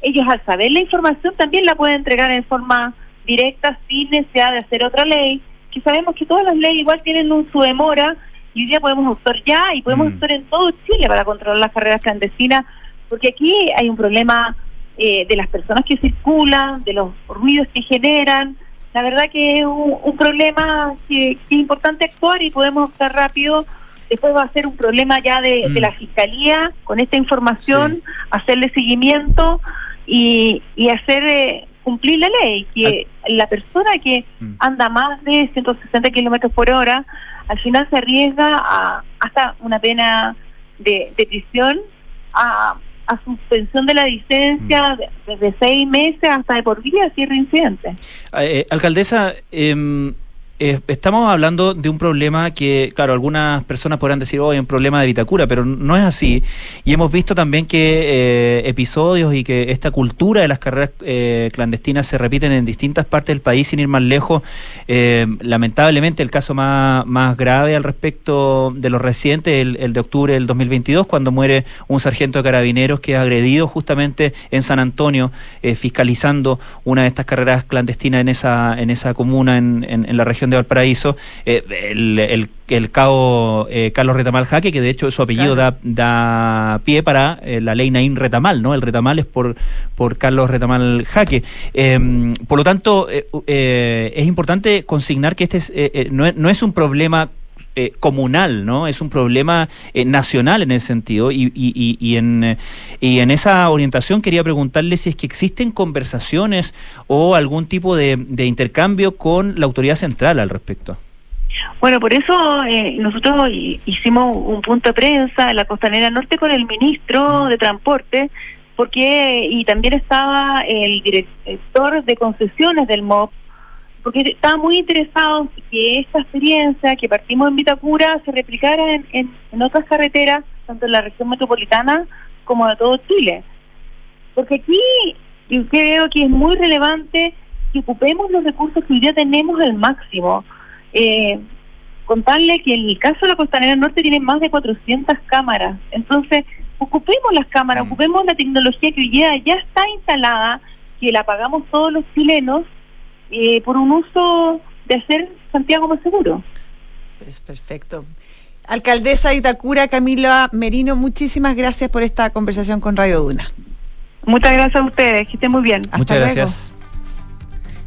ellos al saber la información también la pueden entregar en forma directa sin necesidad de hacer otra ley, que sabemos que todas las leyes igual tienen un, su demora y hoy día podemos actuar ya y podemos mm. actuar en todo Chile para controlar las carreras clandestinas, porque aquí hay un problema eh, de las personas que circulan, de los ruidos que generan. La verdad que es un, problema que, es importante actuar y podemos actuar rápido. Después va a ser un problema ya de, mm. la fiscalía con esta información, hacerle seguimiento y, y hacer eh, cumplir la ley. Que la persona que mm. anda más de 160 kilómetros por hora al final se arriesga a hasta una pena de, prisión, a, suspensión de la licencia mm. desde seis meses hasta de por vida si es reincidente. Eh, alcaldesa, eh, eh, estamos hablando de un problema que, claro, algunas personas podrán decir, oh, un problema de Vitacura, pero no es así. Y hemos visto también que eh, episodios y que esta cultura de las carreras eh, clandestinas se repiten en distintas partes del país, sin ir más lejos. lamentablemente, el caso más, más grave al respecto de los recientes, el, el, de octubre del 2022, cuando muere un sargento de carabineros que es agredido justamente en San Antonio, fiscalizando una de estas carreras clandestinas en esa, en esa comuna, en, en la región de Valparaíso, eh, el, el, cabo eh, Carlos Retamal Jaque, que de hecho su apellido da, da pie para eh, la ley Naín Retamal, ¿no? El Retamal es por, por Carlos Retamal Jaque. Em, por lo tanto, es importante consignar que este es, no, no es un problema eh, comunal, ¿no? Es un problema eh, nacional en ese sentido y, y, y, en, y en esa orientación quería preguntarle si es que existen conversaciones o algún tipo de, intercambio con la autoridad central al respecto. Bueno, por eso eh, nosotros hicimos un punto de prensa en la Costanera Norte con el ministro de Transporte, porque y también estaba el director de concesiones del MOP, porque estaba muy interesado que esta experiencia que partimos en Vitacura se replicara en, en, otras carreteras, tanto en la región metropolitana como de todo Chile. Porque aquí yo creo que es muy relevante que ocupemos los recursos que hoy día tenemos al máximo. Eh, contarle que en el caso de la Costanera Norte tienen más de 400 cámaras. Entonces, ocupemos las cámaras, mm. ocupemos la tecnología que hoy día ya está instalada, que la pagamos todos los chilenos eh, por un uso de hacer Santiago más seguro. Es perfecto. Alcaldesa de Itacura, Camila Merino, muchísimas gracias por esta conversación con Radio Duna. Muchas gracias a ustedes, que estén muy bien. Muchas gracias.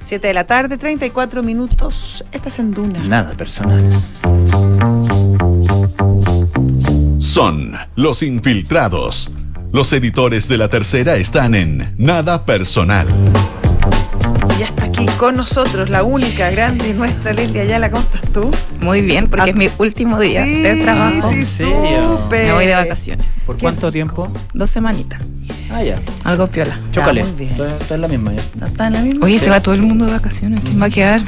Siete de la tarde, 34 minutos. Estás en Duna. Nada personal. son los infiltrados. Los editores de la tercera están en Nada Personal. Ya está aquí con nosotros la única, grande y nuestra Leslie Ayala. ¿Cómo estás tú? Muy bien, porque Ah, es mi último día Sí, de trabajo. Sí, ¿En serio? supe. Me voy de vacaciones. ¿Por ¿Qué? cuánto tiempo? Dos semanitas. Ah, ya. Algo piola. Chócale. muy bien. Esto, esto es la misma ya. ¿No está en la misma? Oye, Sí. se va todo el mundo de vacaciones. ¿Quién va a quedar? No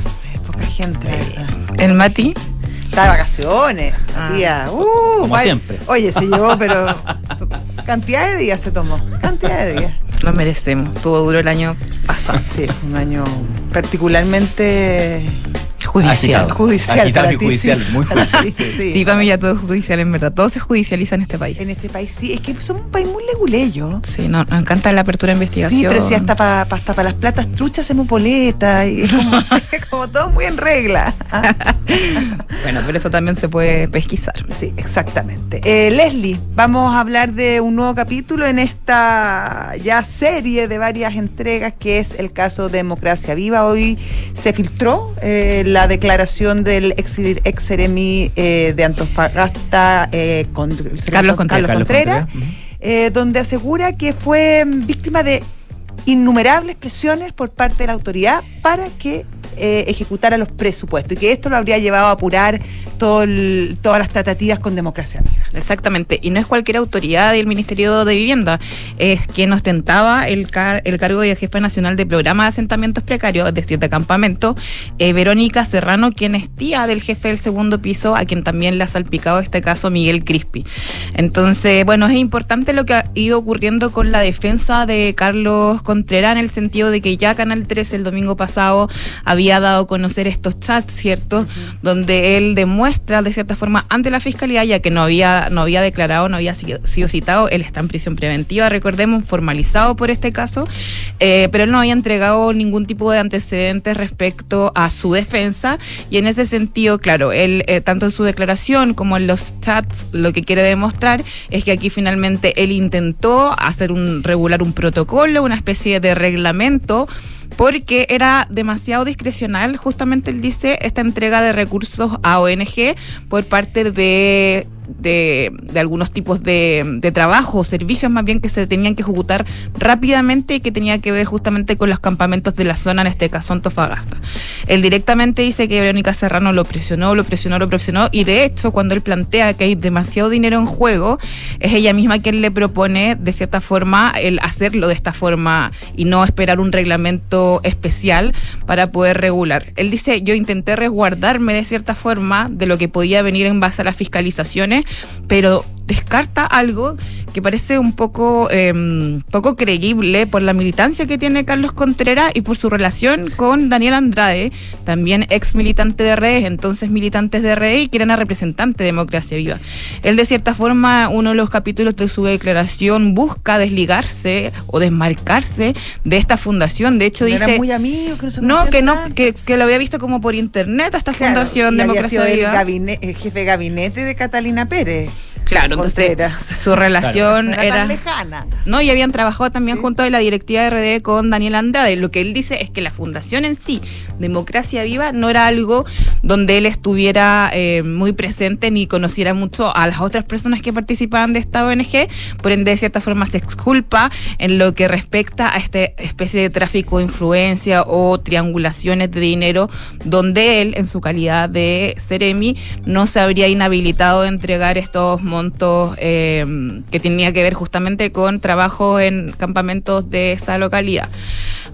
sé, poca gente. El Mati. Está de vacaciones, Ah. tía. Uh, Como siempre. Oye, se llevó, pero cantidad de días se tomó. Cantidad de días. Lo merecemos. Tuvo duro el año pasado. Sí, un año particularmente Judicial. Agitado. judicial. Agitado para y ti, judicial, sí. muy judicial. sí. Sí, para mí ya todo es judicial, en verdad. Todo se judicializa en este país. En este país, sí, es que somos un país muy leguleyo. Sí, no, nos encanta la apertura de Sí, investigación. pero si hasta para hasta pa las platas truchas hacemos boleta y es como, así, como todo muy en regla. Bueno, pero eso también se puede pesquisar. Sí, exactamente. Eh, Leslie, vamos a hablar de un nuevo capítulo en esta ya serie de varias entregas que es el caso Democracia Viva. Hoy se filtró eh, la declaración del ex, ex seremi, eh, de Antofagasta, eh, con, Carlos Contreras. Carlos Contreras, eh, donde asegura que fue víctima de innumerables presiones por parte de la autoridad para que eh, ejecutara los presupuestos y que esto lo habría llevado a apurar todas las tratativas con democracia Viva. Exactamente, y no es cualquier autoridad del Ministerio de Vivienda, es quien ostentaba el, el cargo de jefe nacional de programa de asentamientos precarios, es decir, de campamento, eh, Verónica Serrano, quien es tía del jefe del segundo piso, a quien también le ha salpicado este caso Miguel Crispi. Entonces, bueno, es importante lo que ha ido ocurriendo con la defensa de Carlos Contreras en el sentido de que ya Canal 13 el domingo pasado había dado a conocer estos chats, ¿cierto? Donde él demuestra de cierta forma ante la fiscalía, ya que no había, no había declarado, no había sido, sido citado, él está en prisión preventiva, recordemos, formalizado por este caso, eh, pero él no había entregado ningún tipo de antecedentes respecto a su defensa y en ese sentido, claro, él eh, tanto en su declaración como en los chats lo que quiere demostrar es que aquí finalmente él intentó hacer un regular un protocolo, una especie de reglamento porque era demasiado discrecional, justamente él dice, esta entrega de recursos a ONG por parte de, de, algunos tipos de, de trabajo, servicios más bien que se tenían que ejecutar rápidamente y que tenía que ver justamente con los campamentos de la zona, en este caso Antofagasta. Él directamente dice que Verónica Serrano lo presionó, lo presionó, lo presionó y de hecho cuando él plantea que hay demasiado dinero en juego, es ella misma quien le propone de cierta forma el hacerlo de esta forma y no esperar un reglamento especial para poder regular. Él dice, yo intenté resguardarme de cierta forma de lo que podía venir en base a las fiscalizaciones, pero descarta algo que parece un poco, eh, poco creíble por la militancia que tiene Carlos Contreras y por su relación con Daniel Andrade, también ex militante de redes, entonces militantes de redes y que era una representante de Democracia Viva. Él de cierta forma, uno de los capítulos de su declaración busca desligarse o desmarcarse de esta fundación. De hecho, No dice... eran muy amigos, que no que no, que, que lo había visto como por internet a esta Claro, fundación Democracia el, Viva. gabine- el jefe de gabinete de Catalina Pérez. Claro, entonces su relación era, era tan lejana. no y habían trabajado también Sí. junto a la directiva de RD con Daniel Andrade. Lo que él dice es que la fundación en sí, Democracia Viva, no era algo donde él estuviera eh, muy presente ni conociera mucho a las otras personas que participaban de esta ONG, por ende de cierta forma se exculpa en lo que respecta a esta especie de tráfico de influencia o triangulaciones de dinero donde él, en su calidad de Ceremi, no se habría inhabilitado de entregar estos montos eh, que tenía que ver justamente con trabajo en campamentos de esa localidad.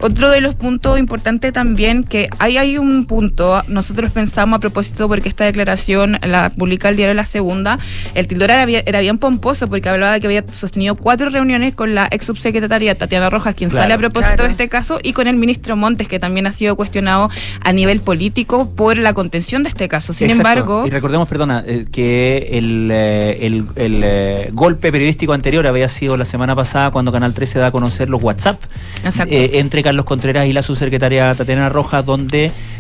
Otro de los puntos importantes también, que ahí hay un punto, nosotros pensamos a propósito, porque esta declaración la publica el diario La Segunda, el titular era bien, era bien pomposo porque hablaba de que había sostenido cuatro reuniones con la ex subsecretaria Tatiana Rojas, quien Claro. sale a propósito Claro. de este caso, y con el ministro Montes, que también ha sido cuestionado a nivel político por la contención de este caso. Sin Exacto. embargo, Y recordemos, perdona, eh, que el, eh, el, el, eh, golpe periodístico anterior había sido la semana pasada cuando Canal 13 da a conocer los WhatsApp eh, entre Carlos Contreras y la subsecretaria Tatiana Rojas, donde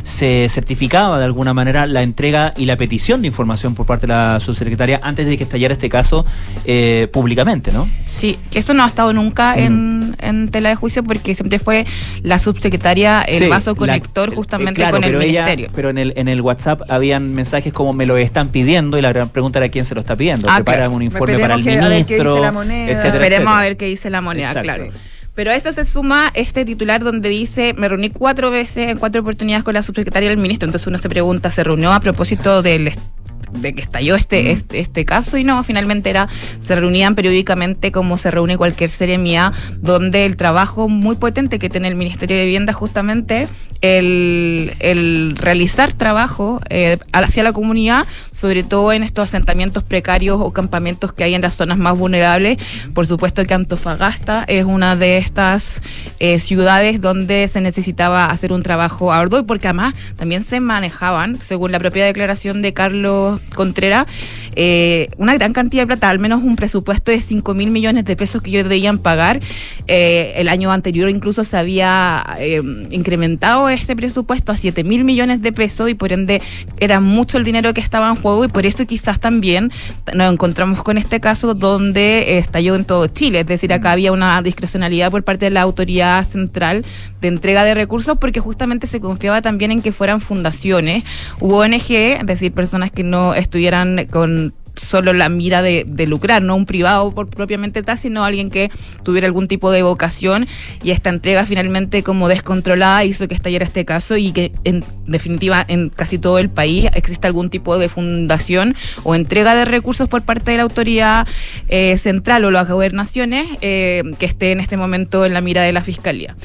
se certificaba de alguna manera la entrega y la petición de información por parte de la subsecretaria antes de que estallara este caso eh, públicamente, ¿no? Sí, que esto no ha estado nunca en, en tela de juicio porque siempre fue la subsecretaria el Sí, vaso la- conector eh, justamente claro, con el pero ella- ministerio. pero en el, en el WhatsApp habían mensajes como me lo están pidiendo y la gran pregunta era quién se lo está pidiendo. Ah, Prepara claro. un informe para el que- a ver qué ministro, dice la moneda. etcétera, Esperemos etcétera. a ver qué dice la moneda, Exacto. claro. Pero a eso se suma este titular donde dice, me reuní cuatro veces, en cuatro oportunidades con la subsecretaria del ministro. Entonces uno se pregunta, ¿se reunió a propósito del de que estalló este, este, este caso? Y no, finalmente era, se reunían periódicamente como se reúne cualquier seremía, donde el trabajo muy potente que tiene el Ministerio de Vivienda justamente el, el realizar trabajo eh, hacia la comunidad, sobre todo en estos asentamientos precarios o campamentos que hay en las zonas más vulnerables. Por supuesto que Antofagasta es una de estas eh, ciudades donde se necesitaba hacer un trabajo arduo y porque además también se manejaban, según la propia declaración de Carlos Contreras, eh, una gran cantidad de plata, al menos un presupuesto de 5 mil millones de pesos que ellos debían pagar. Eh, el año anterior incluso se había eh, incrementado este presupuesto a 7 mil millones de pesos y por ende era mucho el dinero que estaba en juego y por eso quizás también nos encontramos con este caso donde estalló en todo Chile. Es decir, acá había una discrecionalidad por parte de la autoridad central de entrega de recursos porque justamente se confiaba también en que fueran fundaciones, hubo ONG, es decir, personas que no estuvieran con solo la mira de, lucrar, no un privado por propiamente tal, sino alguien que tuviera algún tipo de vocación y esta entrega finalmente como descontrolada hizo que estallara este caso y que en definitiva en casi todo el país existe algún tipo de fundación o entrega de recursos por parte de la autoridad eh, central o las gobernaciones eh, que esté en este momento en la mira de la fiscalía.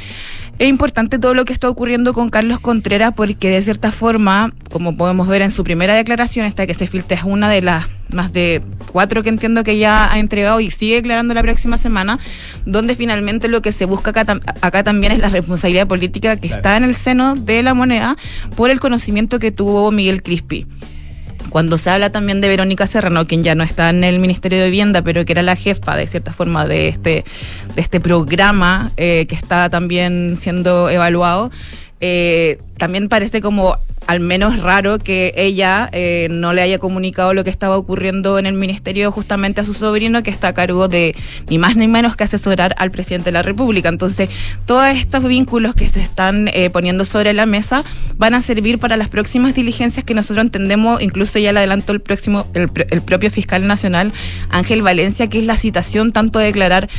Es importante todo lo que está ocurriendo con Carlos Contreras porque de cierta forma, como podemos ver en su primera declaración, esta que se filtra es una de las más de cuatro que entiendo que ya ha entregado y sigue declarando la próxima semana, donde finalmente lo que se busca acá, tam- acá también es la responsabilidad política que está en el seno de la moneda por el conocimiento que tuvo Miguel Crispi. Cuando se habla también de Verónica Serrano, quien ya no está en el Ministerio de Vivienda, pero que era la jefa de cierta forma de este, de este programa eh, que está también siendo evaluado, eh, también parece como al menos raro que ella eh, no le haya comunicado lo que estaba ocurriendo en el ministerio justamente a su sobrino que está a cargo de ni más ni menos que asesorar al presidente de la República. Entonces, todos estos vínculos que se están eh, poniendo sobre la mesa van a servir para las próximas diligencias que nosotros entendemos, incluso ya le adelantó el próximo, el, el propio fiscal nacional, Ángel Valencia, que es la citación tanto de declarar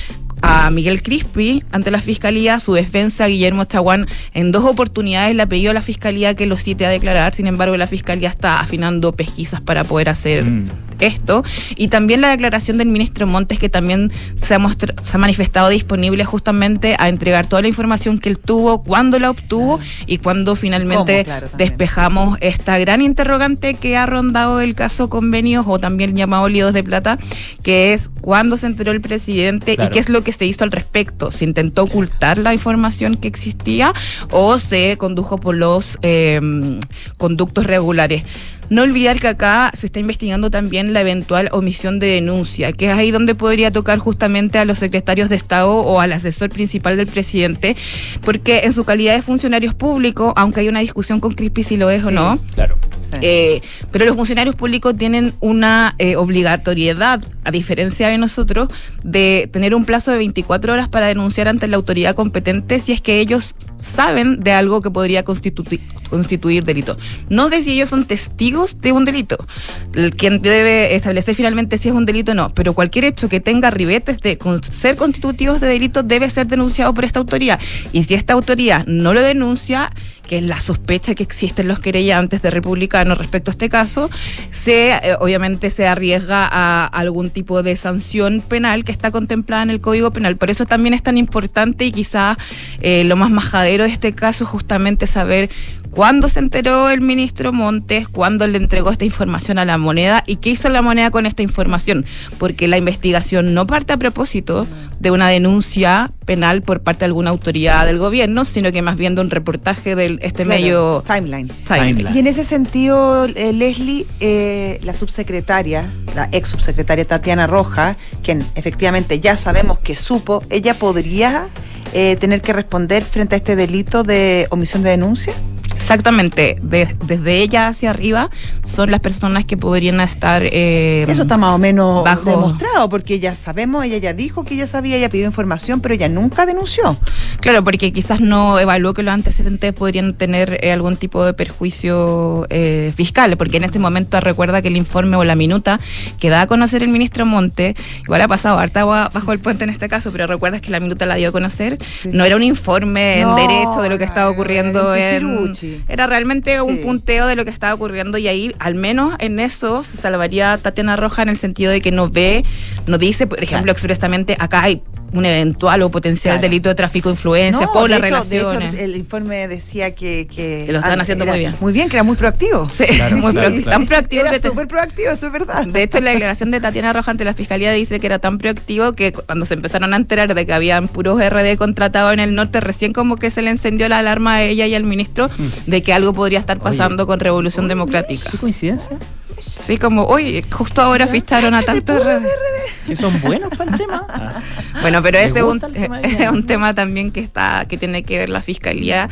a Miguel Crispi ante la fiscalía, su defensa Guillermo Chaguán en dos oportunidades le pedido a la fiscalía que lo cite a declarar, sin embargo la fiscalía está afinando pesquisas para poder hacer Mm. Esto y también la declaración del ministro Montes que también se ha, se ha manifestado disponible justamente a entregar toda la información que él tuvo, cuándo la obtuvo y cuándo finalmente claro, despejamos esta gran interrogante que ha rondado el caso convenios o también llamado líos de plata, que es cuándo se enteró el presidente Claro. y qué es lo que se hizo al respecto. ¿Se intentó ocultar la información que existía o se condujo por los eh, conductos regulares? No olvidar que acá se está investigando también la eventual omisión de denuncia, que es ahí donde podría tocar justamente a los secretarios de Estado o al asesor principal del presidente, porque en su calidad de funcionarios públicos, aunque hay una discusión con Crispi si lo es o Sí. no, Claro. eh, pero los funcionarios públicos tienen una eh, obligatoriedad, a diferencia de nosotros, de tener un plazo de 24 horas para denunciar ante la autoridad competente si es que ellos saben de algo que podría constitu- constituir delito. No de si ellos son testigos de un delito. El- quien debe establecer finalmente si es un delito o no, pero cualquier hecho que tenga ribetes de ser constitutivos de delito debe ser denunciado por esta autoridad. Y si esta autoridad no lo denuncia, que es la sospecha que existen los querellantes de republicanos respecto a este caso, se eh, obviamente se arriesga a algún tipo de sanción penal que está contemplada en el Código Penal. Por eso también es tan importante y quizás eh, lo más majadero de este caso justamente saber cuándo se enteró el ministro Montes, cuándo le entregó esta información a la moneda y qué hizo la moneda con esta información, porque la investigación no parte a propósito de una denuncia penal por parte de alguna autoridad del gobierno, sino que más bien de un reportaje de este Claro, medio timeline. Timeline. Y en ese sentido, eh, Leslie, eh, la subsecretaria, la ex subsecretaria Tatiana Roja, quien efectivamente ya sabemos que supo, ella podría eh, tener que responder frente a este delito de omisión de denuncia? Exactamente, de- desde ella hacia arriba son las personas que podrían estar... eh, Eso está más o menos bajo- demostrado, porque ya sabemos, ella ya dijo que ella sabía, ella pidió información, pero ella nunca denunció. Claro, porque quizás no evaluó que los antecedentes podrían tener eh, algún tipo de perjuicio eh, fiscal, porque en este momento recuerda que el informe o la minuta que da a conocer el ministro Monte, igual ha pasado harta agua bajo el puente en este caso, pero recuerdas que la minuta la dio a conocer, Sí. no era un informe No, en derecho de lo que estaba ocurriendo en... Era realmente un punteo de lo que estaba ocurriendo y ahí, al menos en eso, se salvaría Tatiana Roja en el sentido de que no ve, no dice, por ejemplo, Claro. expresamente, acá hay un eventual o potencial Claro. delito de tráfico de influencias No, por las hecho, de relaciones. hecho, el informe decía que, que, Que lo estaban haciendo muy bien. Muy bien, que era muy proactivo. Sí, Claro, muy claro, proactivo, claro. tan proactivo Era súper proactivo, eso es verdad. de hecho, la declaración de Tatiana Roja ante la fiscalía dice que era tan proactivo que cu- cuando se empezaron a enterar de que habían puros RD contratados en el norte, recién como que se le encendió la alarma a ella y al ministro de que algo podría estar pasando con Revolución Democrática. ¿Qué coincidencia? Sí, como, oye, justo ahora ficharon a tantos RD. ¿Que son buenos para el tema? Ah. Bueno, pero ese es un, tema de es ella. un tema también que está que tiene que ver la fiscalía,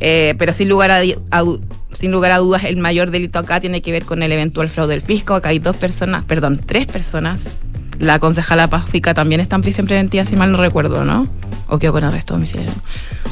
eh, pero sin lugar a, a sin lugar a dudas el mayor delito acá tiene que ver con el eventual fraude del fisco. Acá hay dos personas, perdón, tres personas. La concejala Pazfica también está en prisión preventiva, si mal no recuerdo, ¿no? ¿O quedó con arresto domiciliario?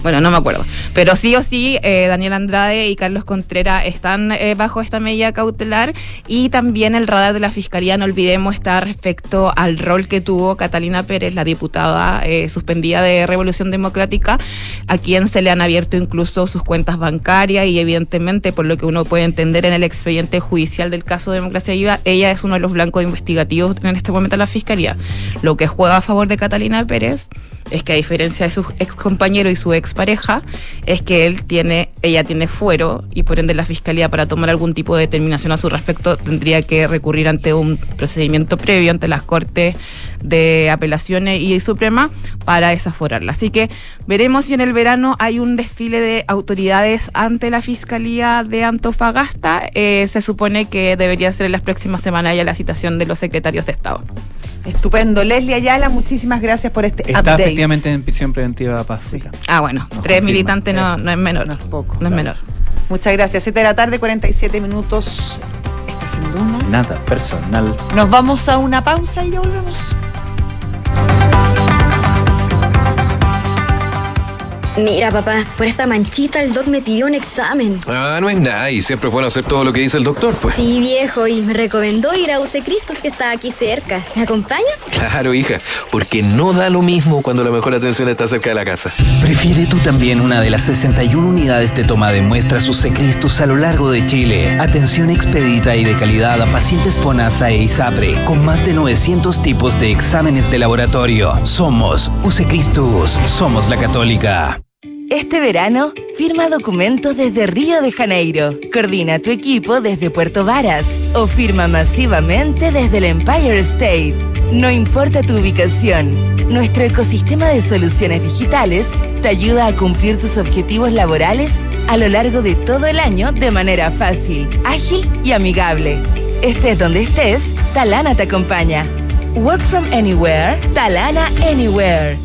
Bueno, no me acuerdo. Pero sí o sí, eh, Daniel Andrade y Carlos Contreras están eh, bajo esta medida cautelar y también el radar de la Fiscalía, no olvidemos, está respecto al rol que tuvo Catalina Pérez, la diputada eh, suspendida de Revolución Democrática, a quien se le han abierto incluso sus cuentas bancarias y evidentemente, por lo que uno puede entender en el expediente judicial del caso de Democracia Viva, ella es uno de los blancos investigativos en este momento de la Fiscalía. Lo que juega a favor de Catalina Pérez es que a diferencia de sus ex compañeros y su expareja, es que él tiene, ella tiene fuero y por ende la fiscalía para tomar algún tipo de determinación a su respecto tendría que recurrir ante un procedimiento previo ante las cortes de apelaciones y suprema para desaforarla. Así que veremos si en el verano hay un desfile de autoridades ante la fiscalía de Antofagasta. Eh, se supone que debería ser en las próximas semanas ya la citación de los secretarios de Estado. Estupendo. Leslie Ayala, muchísimas gracias por este Está update. efectivamente en prisión preventiva pacífica. Ah, bueno, Nos tres confirma. militantes no, no es menor. No es poco. No es menor. Muchas gracias. 7 de la tarde, 47 minutos. Está haciendo uno. Nada personal. Nos vamos a una pausa y ya volvemos. Mira, papá, por esta manchita el doc me pidió un examen. Ah, no es nada, y siempre es bueno hacer todo lo que dice el doctor, pues. Sí, viejo, y me recomendó ir a UC Cristos, que está aquí cerca. ¿Me acompañas? Claro, hija, porque no da lo mismo cuando la mejor atención está cerca de la casa. Prefiere tú también una de las 61 unidades de toma de muestras Usecristus a lo largo de Chile. Atención expedita y de calidad a pacientes FONASA e ISAPRE, con más de 900 tipos de exámenes de laboratorio. Somos Usecristus, somos la católica. Este verano, firma documentos desde Río de Janeiro. Coordina tu equipo desde Puerto Varas o firma masivamente desde el Empire State. No importa tu ubicación, nuestro ecosistema de soluciones digitales te ayuda a cumplir tus objetivos laborales a lo largo de todo el año de manera fácil, ágil y amigable. Estés donde estés, Talana te acompaña. Work from anywhere, Talana Anywhere.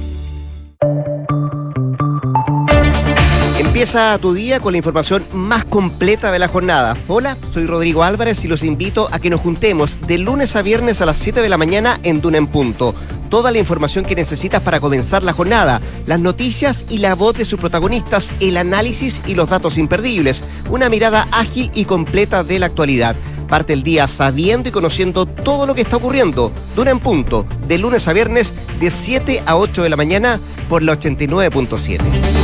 Empieza tu día con la información más completa de la jornada. Hola, soy Rodrigo Álvarez y los invito a que nos juntemos de lunes a viernes a las 7 de la mañana en Duna en Punto. Toda la información que necesitas para comenzar la jornada, las noticias y la voz de sus protagonistas, el análisis y los datos imperdibles, una mirada ágil y completa de la actualidad. Parte el día sabiendo y conociendo todo lo que está ocurriendo. Duna en Punto, de lunes a viernes de 7 a 8 de la mañana por la 89.7.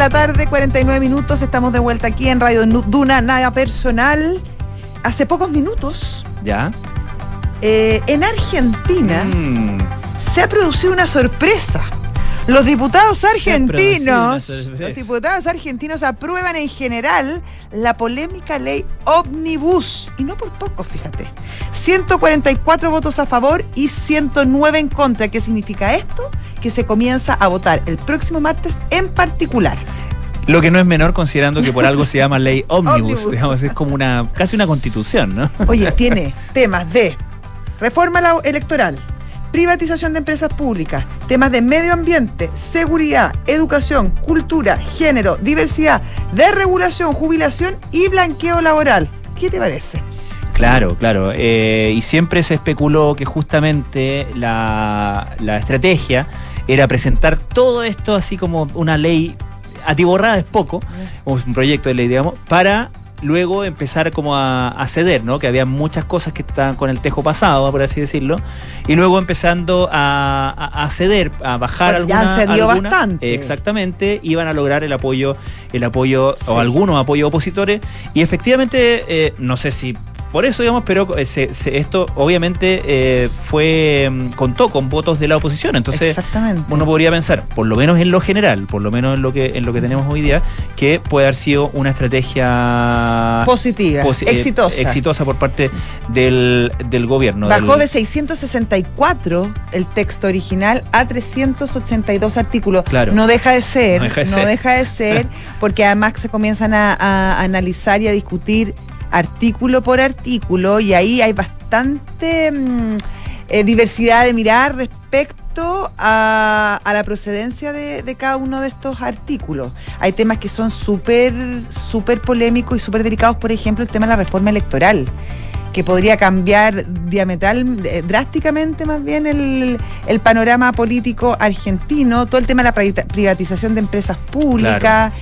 la tarde, 49 minutos. Estamos de vuelta aquí en Radio Duna, nada personal. Hace pocos minutos, ¿Ya? eh, en Argentina Mm, se ha producido una sorpresa. Los diputados argentinos, los diputados argentinos aprueban en general la polémica ley Omnibus. Y no por poco, fíjate. 144 votos a favor y 109 en contra. ¿Qué significa esto? Que se comienza a votar el próximo martes en particular. Lo que no es menor considerando que por algo se llama ley digamos, es como una casi una constitución, ¿no? Oye, tiene temas de reforma electoral, privatización de empresas públicas, temas de medio ambiente, seguridad, educación, cultura, género, diversidad, desregulación, jubilación y blanqueo laboral. ¿Qué te parece? Claro, claro. eh, y siempre se especuló que justamente la, la estrategia era presentar todo esto así como una ley atiborrada es poco, un proyecto de ley, digamos, para luego empezar como a, a ceder, ¿no? Que había muchas cosas que estaban con el tejo pasado, por así decirlo, y luego empezando a, a- a ceder, a bajar ya alguna, cedido alguna- bastante. Exactamente, iban a lograr el apoyo, el apoyo Sí. o algunos apoyos opositores, y efectivamente, eh, no sé si por eso, digamos, pero eh, se- se- esto obviamente eh, fue mm, contó con votos de la oposición. Entonces, Exactamente. uno podría pensar, por lo menos en lo general, por lo menos en lo que en lo que tenemos hoy día, que puede haber sido una estrategia Positiva, posi- eh, exitosa. exitosa por parte del, del gobierno. Bajó del- de 664 el texto original a 382 artículos. Claro. No deja de ser, No deja de no ser. deja de ser, porque además se comienzan a, a analizar y a discutir artículo por artículo y ahí hay bastante mm, eh, diversidad de mirar respecto a, a la procedencia de, cada uno de estos artículos. Hay temas que son súper, súper polémicos y súper delicados, por ejemplo, el tema de la reforma electoral que podría cambiar diametral, eh, drásticamente más bien el, panorama político argentino, todo el tema de la privatización de empresas públicas.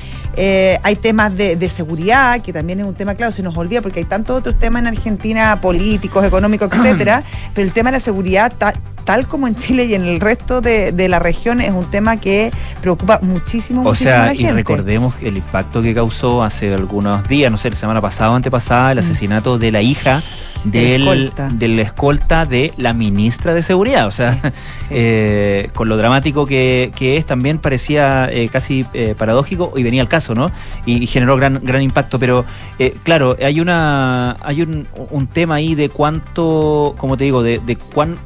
Eh, hay temas de, de seguridad, que también es un tema claro, se nos olvida porque hay tantos otros temas en Argentina, políticos, económicos, etcétera, pero el tema de la seguridad, ta- tal como en Chile y en el resto de, de la región, es un tema que preocupa muchísimo, O muchísimo a sea, la y recordemos el impacto que causó hace algunos días, no sé, la semana pasada o antepasada, el Mm. asesinato de la hija Del del, escolta. del escolta de la ministra de Seguridad. O sea, eh, con lo dramático que, que es, también parecía eh, casi eh, paradójico y venía al caso, ¿no? Y, y generó gran, gran impacto. Pero eh, claro, hay una hay un, un tema ahí de cuánto, como te digo, de, de cuán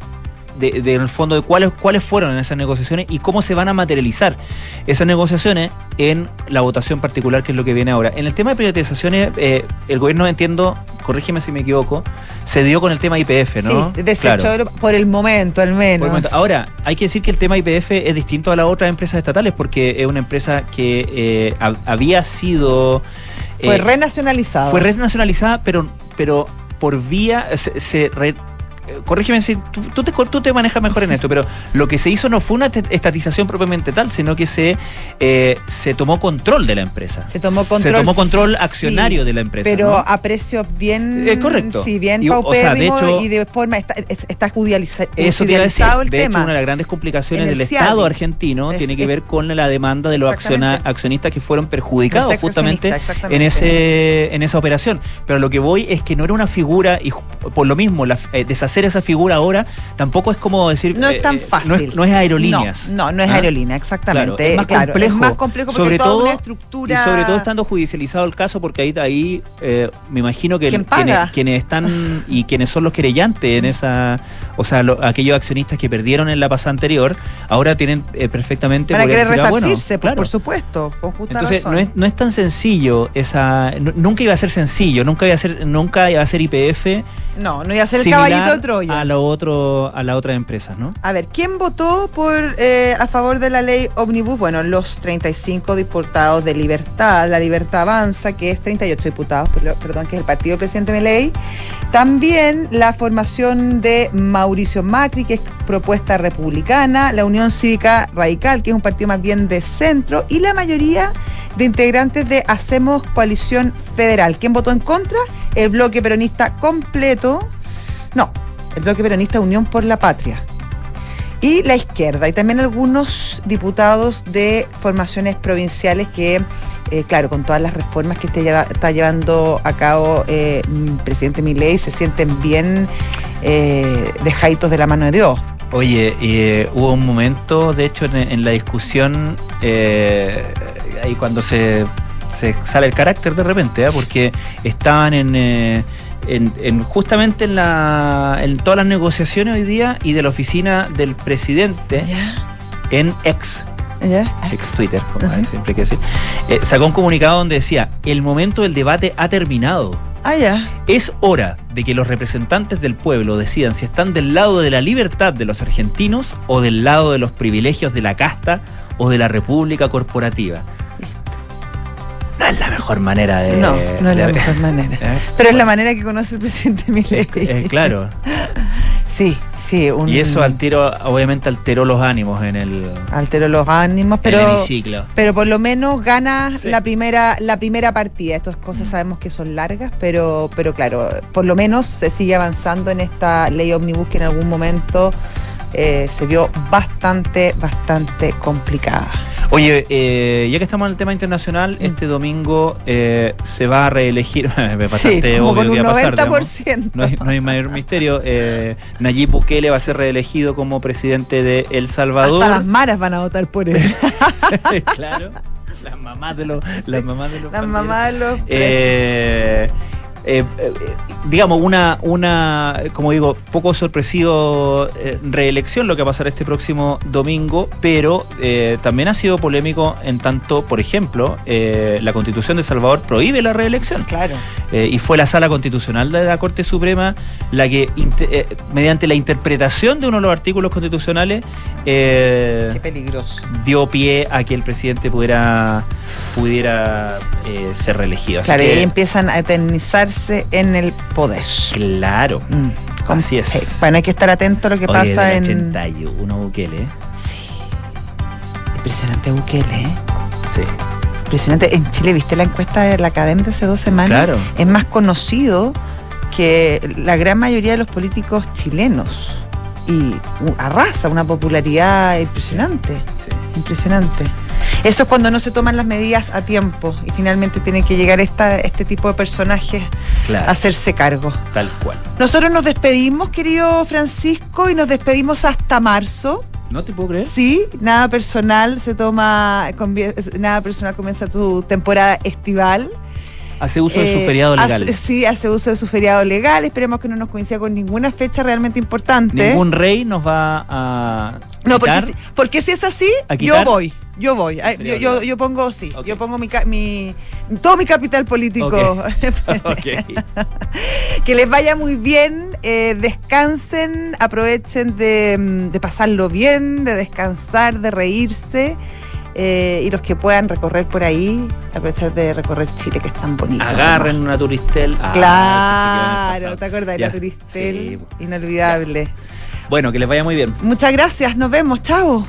de, de, en el fondo de cuáles cuáles fueron esas negociaciones y cómo se van a materializar esas negociaciones en la votación particular que es lo que viene ahora. En el tema de privatizaciones, eh, el gobierno entiendo, corrígeme si me equivoco, se dio con el tema IPF, ¿no? Sí, desechó por el momento al menos. Por el momento. Ahora, hay que decir que el tema IPF es distinto a las otras empresas estatales porque es una empresa que eh, hab- había sido... Fue eh, renacionalizado. fue renacionalizada, pero, pero por vía. Se, se re- corrígeme si tú, tú te, tú te manejas mejor en esto, pero lo que se hizo no fue una estatización propiamente tal, sino que se, eh, se tomó control de la empresa. Se tomó control. Se tomó control sí, accionario de la empresa. Pero ¿no? a precios bien. Eh, correcto. Sí, bien Y, o sea, de hecho- y de forma. Está, es- está judicializa- Eso te iba a decir. judicializado el De tema. hecho, una de las grandes complicaciones del. Estado argentino Es- tiene que ver con la demanda de los accionistas que fueron perjudicados justamente en ese en esa operación. Pero lo que voy es que no era una figura y por lo mismo la- eh, deshacer esa figura ahora tampoco es como decir No es tan eh, fácil. No es, no es aerolíneas. No, no, no es ¿Ah? aerolínea, exactamente. Claro, es más Claro, complejo. es más complejo porque sobre toda todo, una estructura. Y sobre todo estando judicializado el caso, porque ahí, ahí eh, me imagino que quienes están y quienes son los querellantes en esa, o sea, lo- aquellos accionistas que perdieron en la pasada anterior, ahora tienen eh, perfectamente Para querer ah, bueno, resarcirse, por- claro. por supuesto, con justa Entonces razón. no es, no es tan sencillo esa, nu- nunca iba a ser sencillo, nunca iba a ser, nunca iba a ser IPF no, no iba a ser el caballito de Troya. a lo otro, a las otras empresas, ¿no? A ver, ¿quién votó por eh, a favor de la ley Omnibus? Bueno, los 35 diputados de Libertad, la Libertad Avanza, que es 38 diputados, per- perdón, que es el partido del presidente Milei. También la formación de Mauricio Macri, que es propuesta republicana, la Unión Cívica Radical, que es un partido más bien de centro, y la mayoría de integrantes de Hacemos Coalición Federal. ¿Quién votó en contra? El bloque peronista completo. No, el bloque peronista Unión por la Patria y la izquierda, y también algunos diputados de formaciones provinciales que, eh, claro, con todas las reformas que este está llevando a cabo eh, el presidente Milei, se sienten bien eh, dejaditos de la mano de Dios. Oye, eh, hubo un momento, de hecho, en, en la discusión, eh, ahí cuando se, se sale el carácter de repente, ¿ah? porque estaban en, eh, en- en- justamente en, la, en todas las negociaciones hoy día y de la oficina del presidente en ex, ex Twitter, como siempre hay que decir, eh, sacó un comunicado donde decía, el momento del debate ha terminado. Ah, ya. Es hora de que los representantes del pueblo decidan si están del lado de la libertad de los argentinos o del lado de los privilegios de la casta o de la república corporativa. No es la mejor manera de... No, no es la mejor manera. ¿Eh? Pero es la manera que conoce el presidente Milei. Eh, claro. Sí, sí. Un, Y eso altero, obviamente alteró los ánimos en el, alteró los ánimos, en el pero hemiciclo. pero por lo menos gana la primera la primera partida. Estas cosas sabemos que son largas, pero pero claro, por lo menos se sigue avanzando en esta ley omnibus que en algún momento eh, se vio bastante bastante complicada. Oye, eh, ya que estamos en el tema internacional, este domingo eh, se va a reelegir, bastante Sí, como obvio con que un va a pasar, digamos. 90%. No hay, no hay mayor misterio. Eh, Nayib Bukele va a ser reelegido como presidente de El Salvador. Hasta las maras van a votar por él. claro. Las mamás de los, las mamás de los Las mamás de los Eh, eh, digamos, una, una, como digo, poco sorpresivo eh, reelección lo que va a pasar este próximo domingo, pero también ha sido polémico en tanto, por ejemplo, la Constitución de Salvador prohíbe la reelección. Claro. Y fue la Sala Constitucional de la Corte Suprema la que, eh, mediante la interpretación de uno de los artículos constitucionales, Qué peligroso. dio pie a que el presidente pudiera, pudiera ser reelegido. Así Claro, y ahí empiezan a en el poder. Claro. Mm, Así es. Bueno, hay que estar atento a lo que Oye, pasa del en. 81 Bukele. Impresionante Bukele, ¿eh? Sí. Impresionante. En Chile, ¿viste la encuesta de la cadena de hace dos semanas? Claro. Es más conocido que la gran mayoría de los políticos chilenos. Y arrasa una popularidad impresionante. Impresionante. Eso es cuando no se toman las medidas a tiempo y finalmente tienen que llegar esta, este tipo de personajes Claro. a hacerse cargo. Tal cual. Nosotros nos despedimos, querido Francisco, y nos despedimos hasta marzo. ¿No te puedo creer? Sí, nada personal se toma, nada personal comienza tu temporada estival. Hace uso de su Eh, feriado legal. hace- sí, hace uso de su feriado legal. Esperemos que no nos coincida con ninguna fecha realmente importante. Ningún rey nos va a. No, porque quitar. si, porque si es así, ¿A yo quitar? voy. Yo voy. Ay, Yo, yo, yo pongo, sí, yo pongo mi, mi todo mi capital político. Que les vaya muy bien, eh, descansen, aprovechen de, mm, de pasarlo bien, de descansar, de reírse. eh, y los que puedan recorrer por ahí, aprovechar de recorrer Chile, que es tan bonito. Agarren una turistel. Ah, Claro, ¿te acuerdas de la Turistel? sí. Inolvidable. Bueno, que les vaya muy bien. Muchas gracias, nos vemos, chao.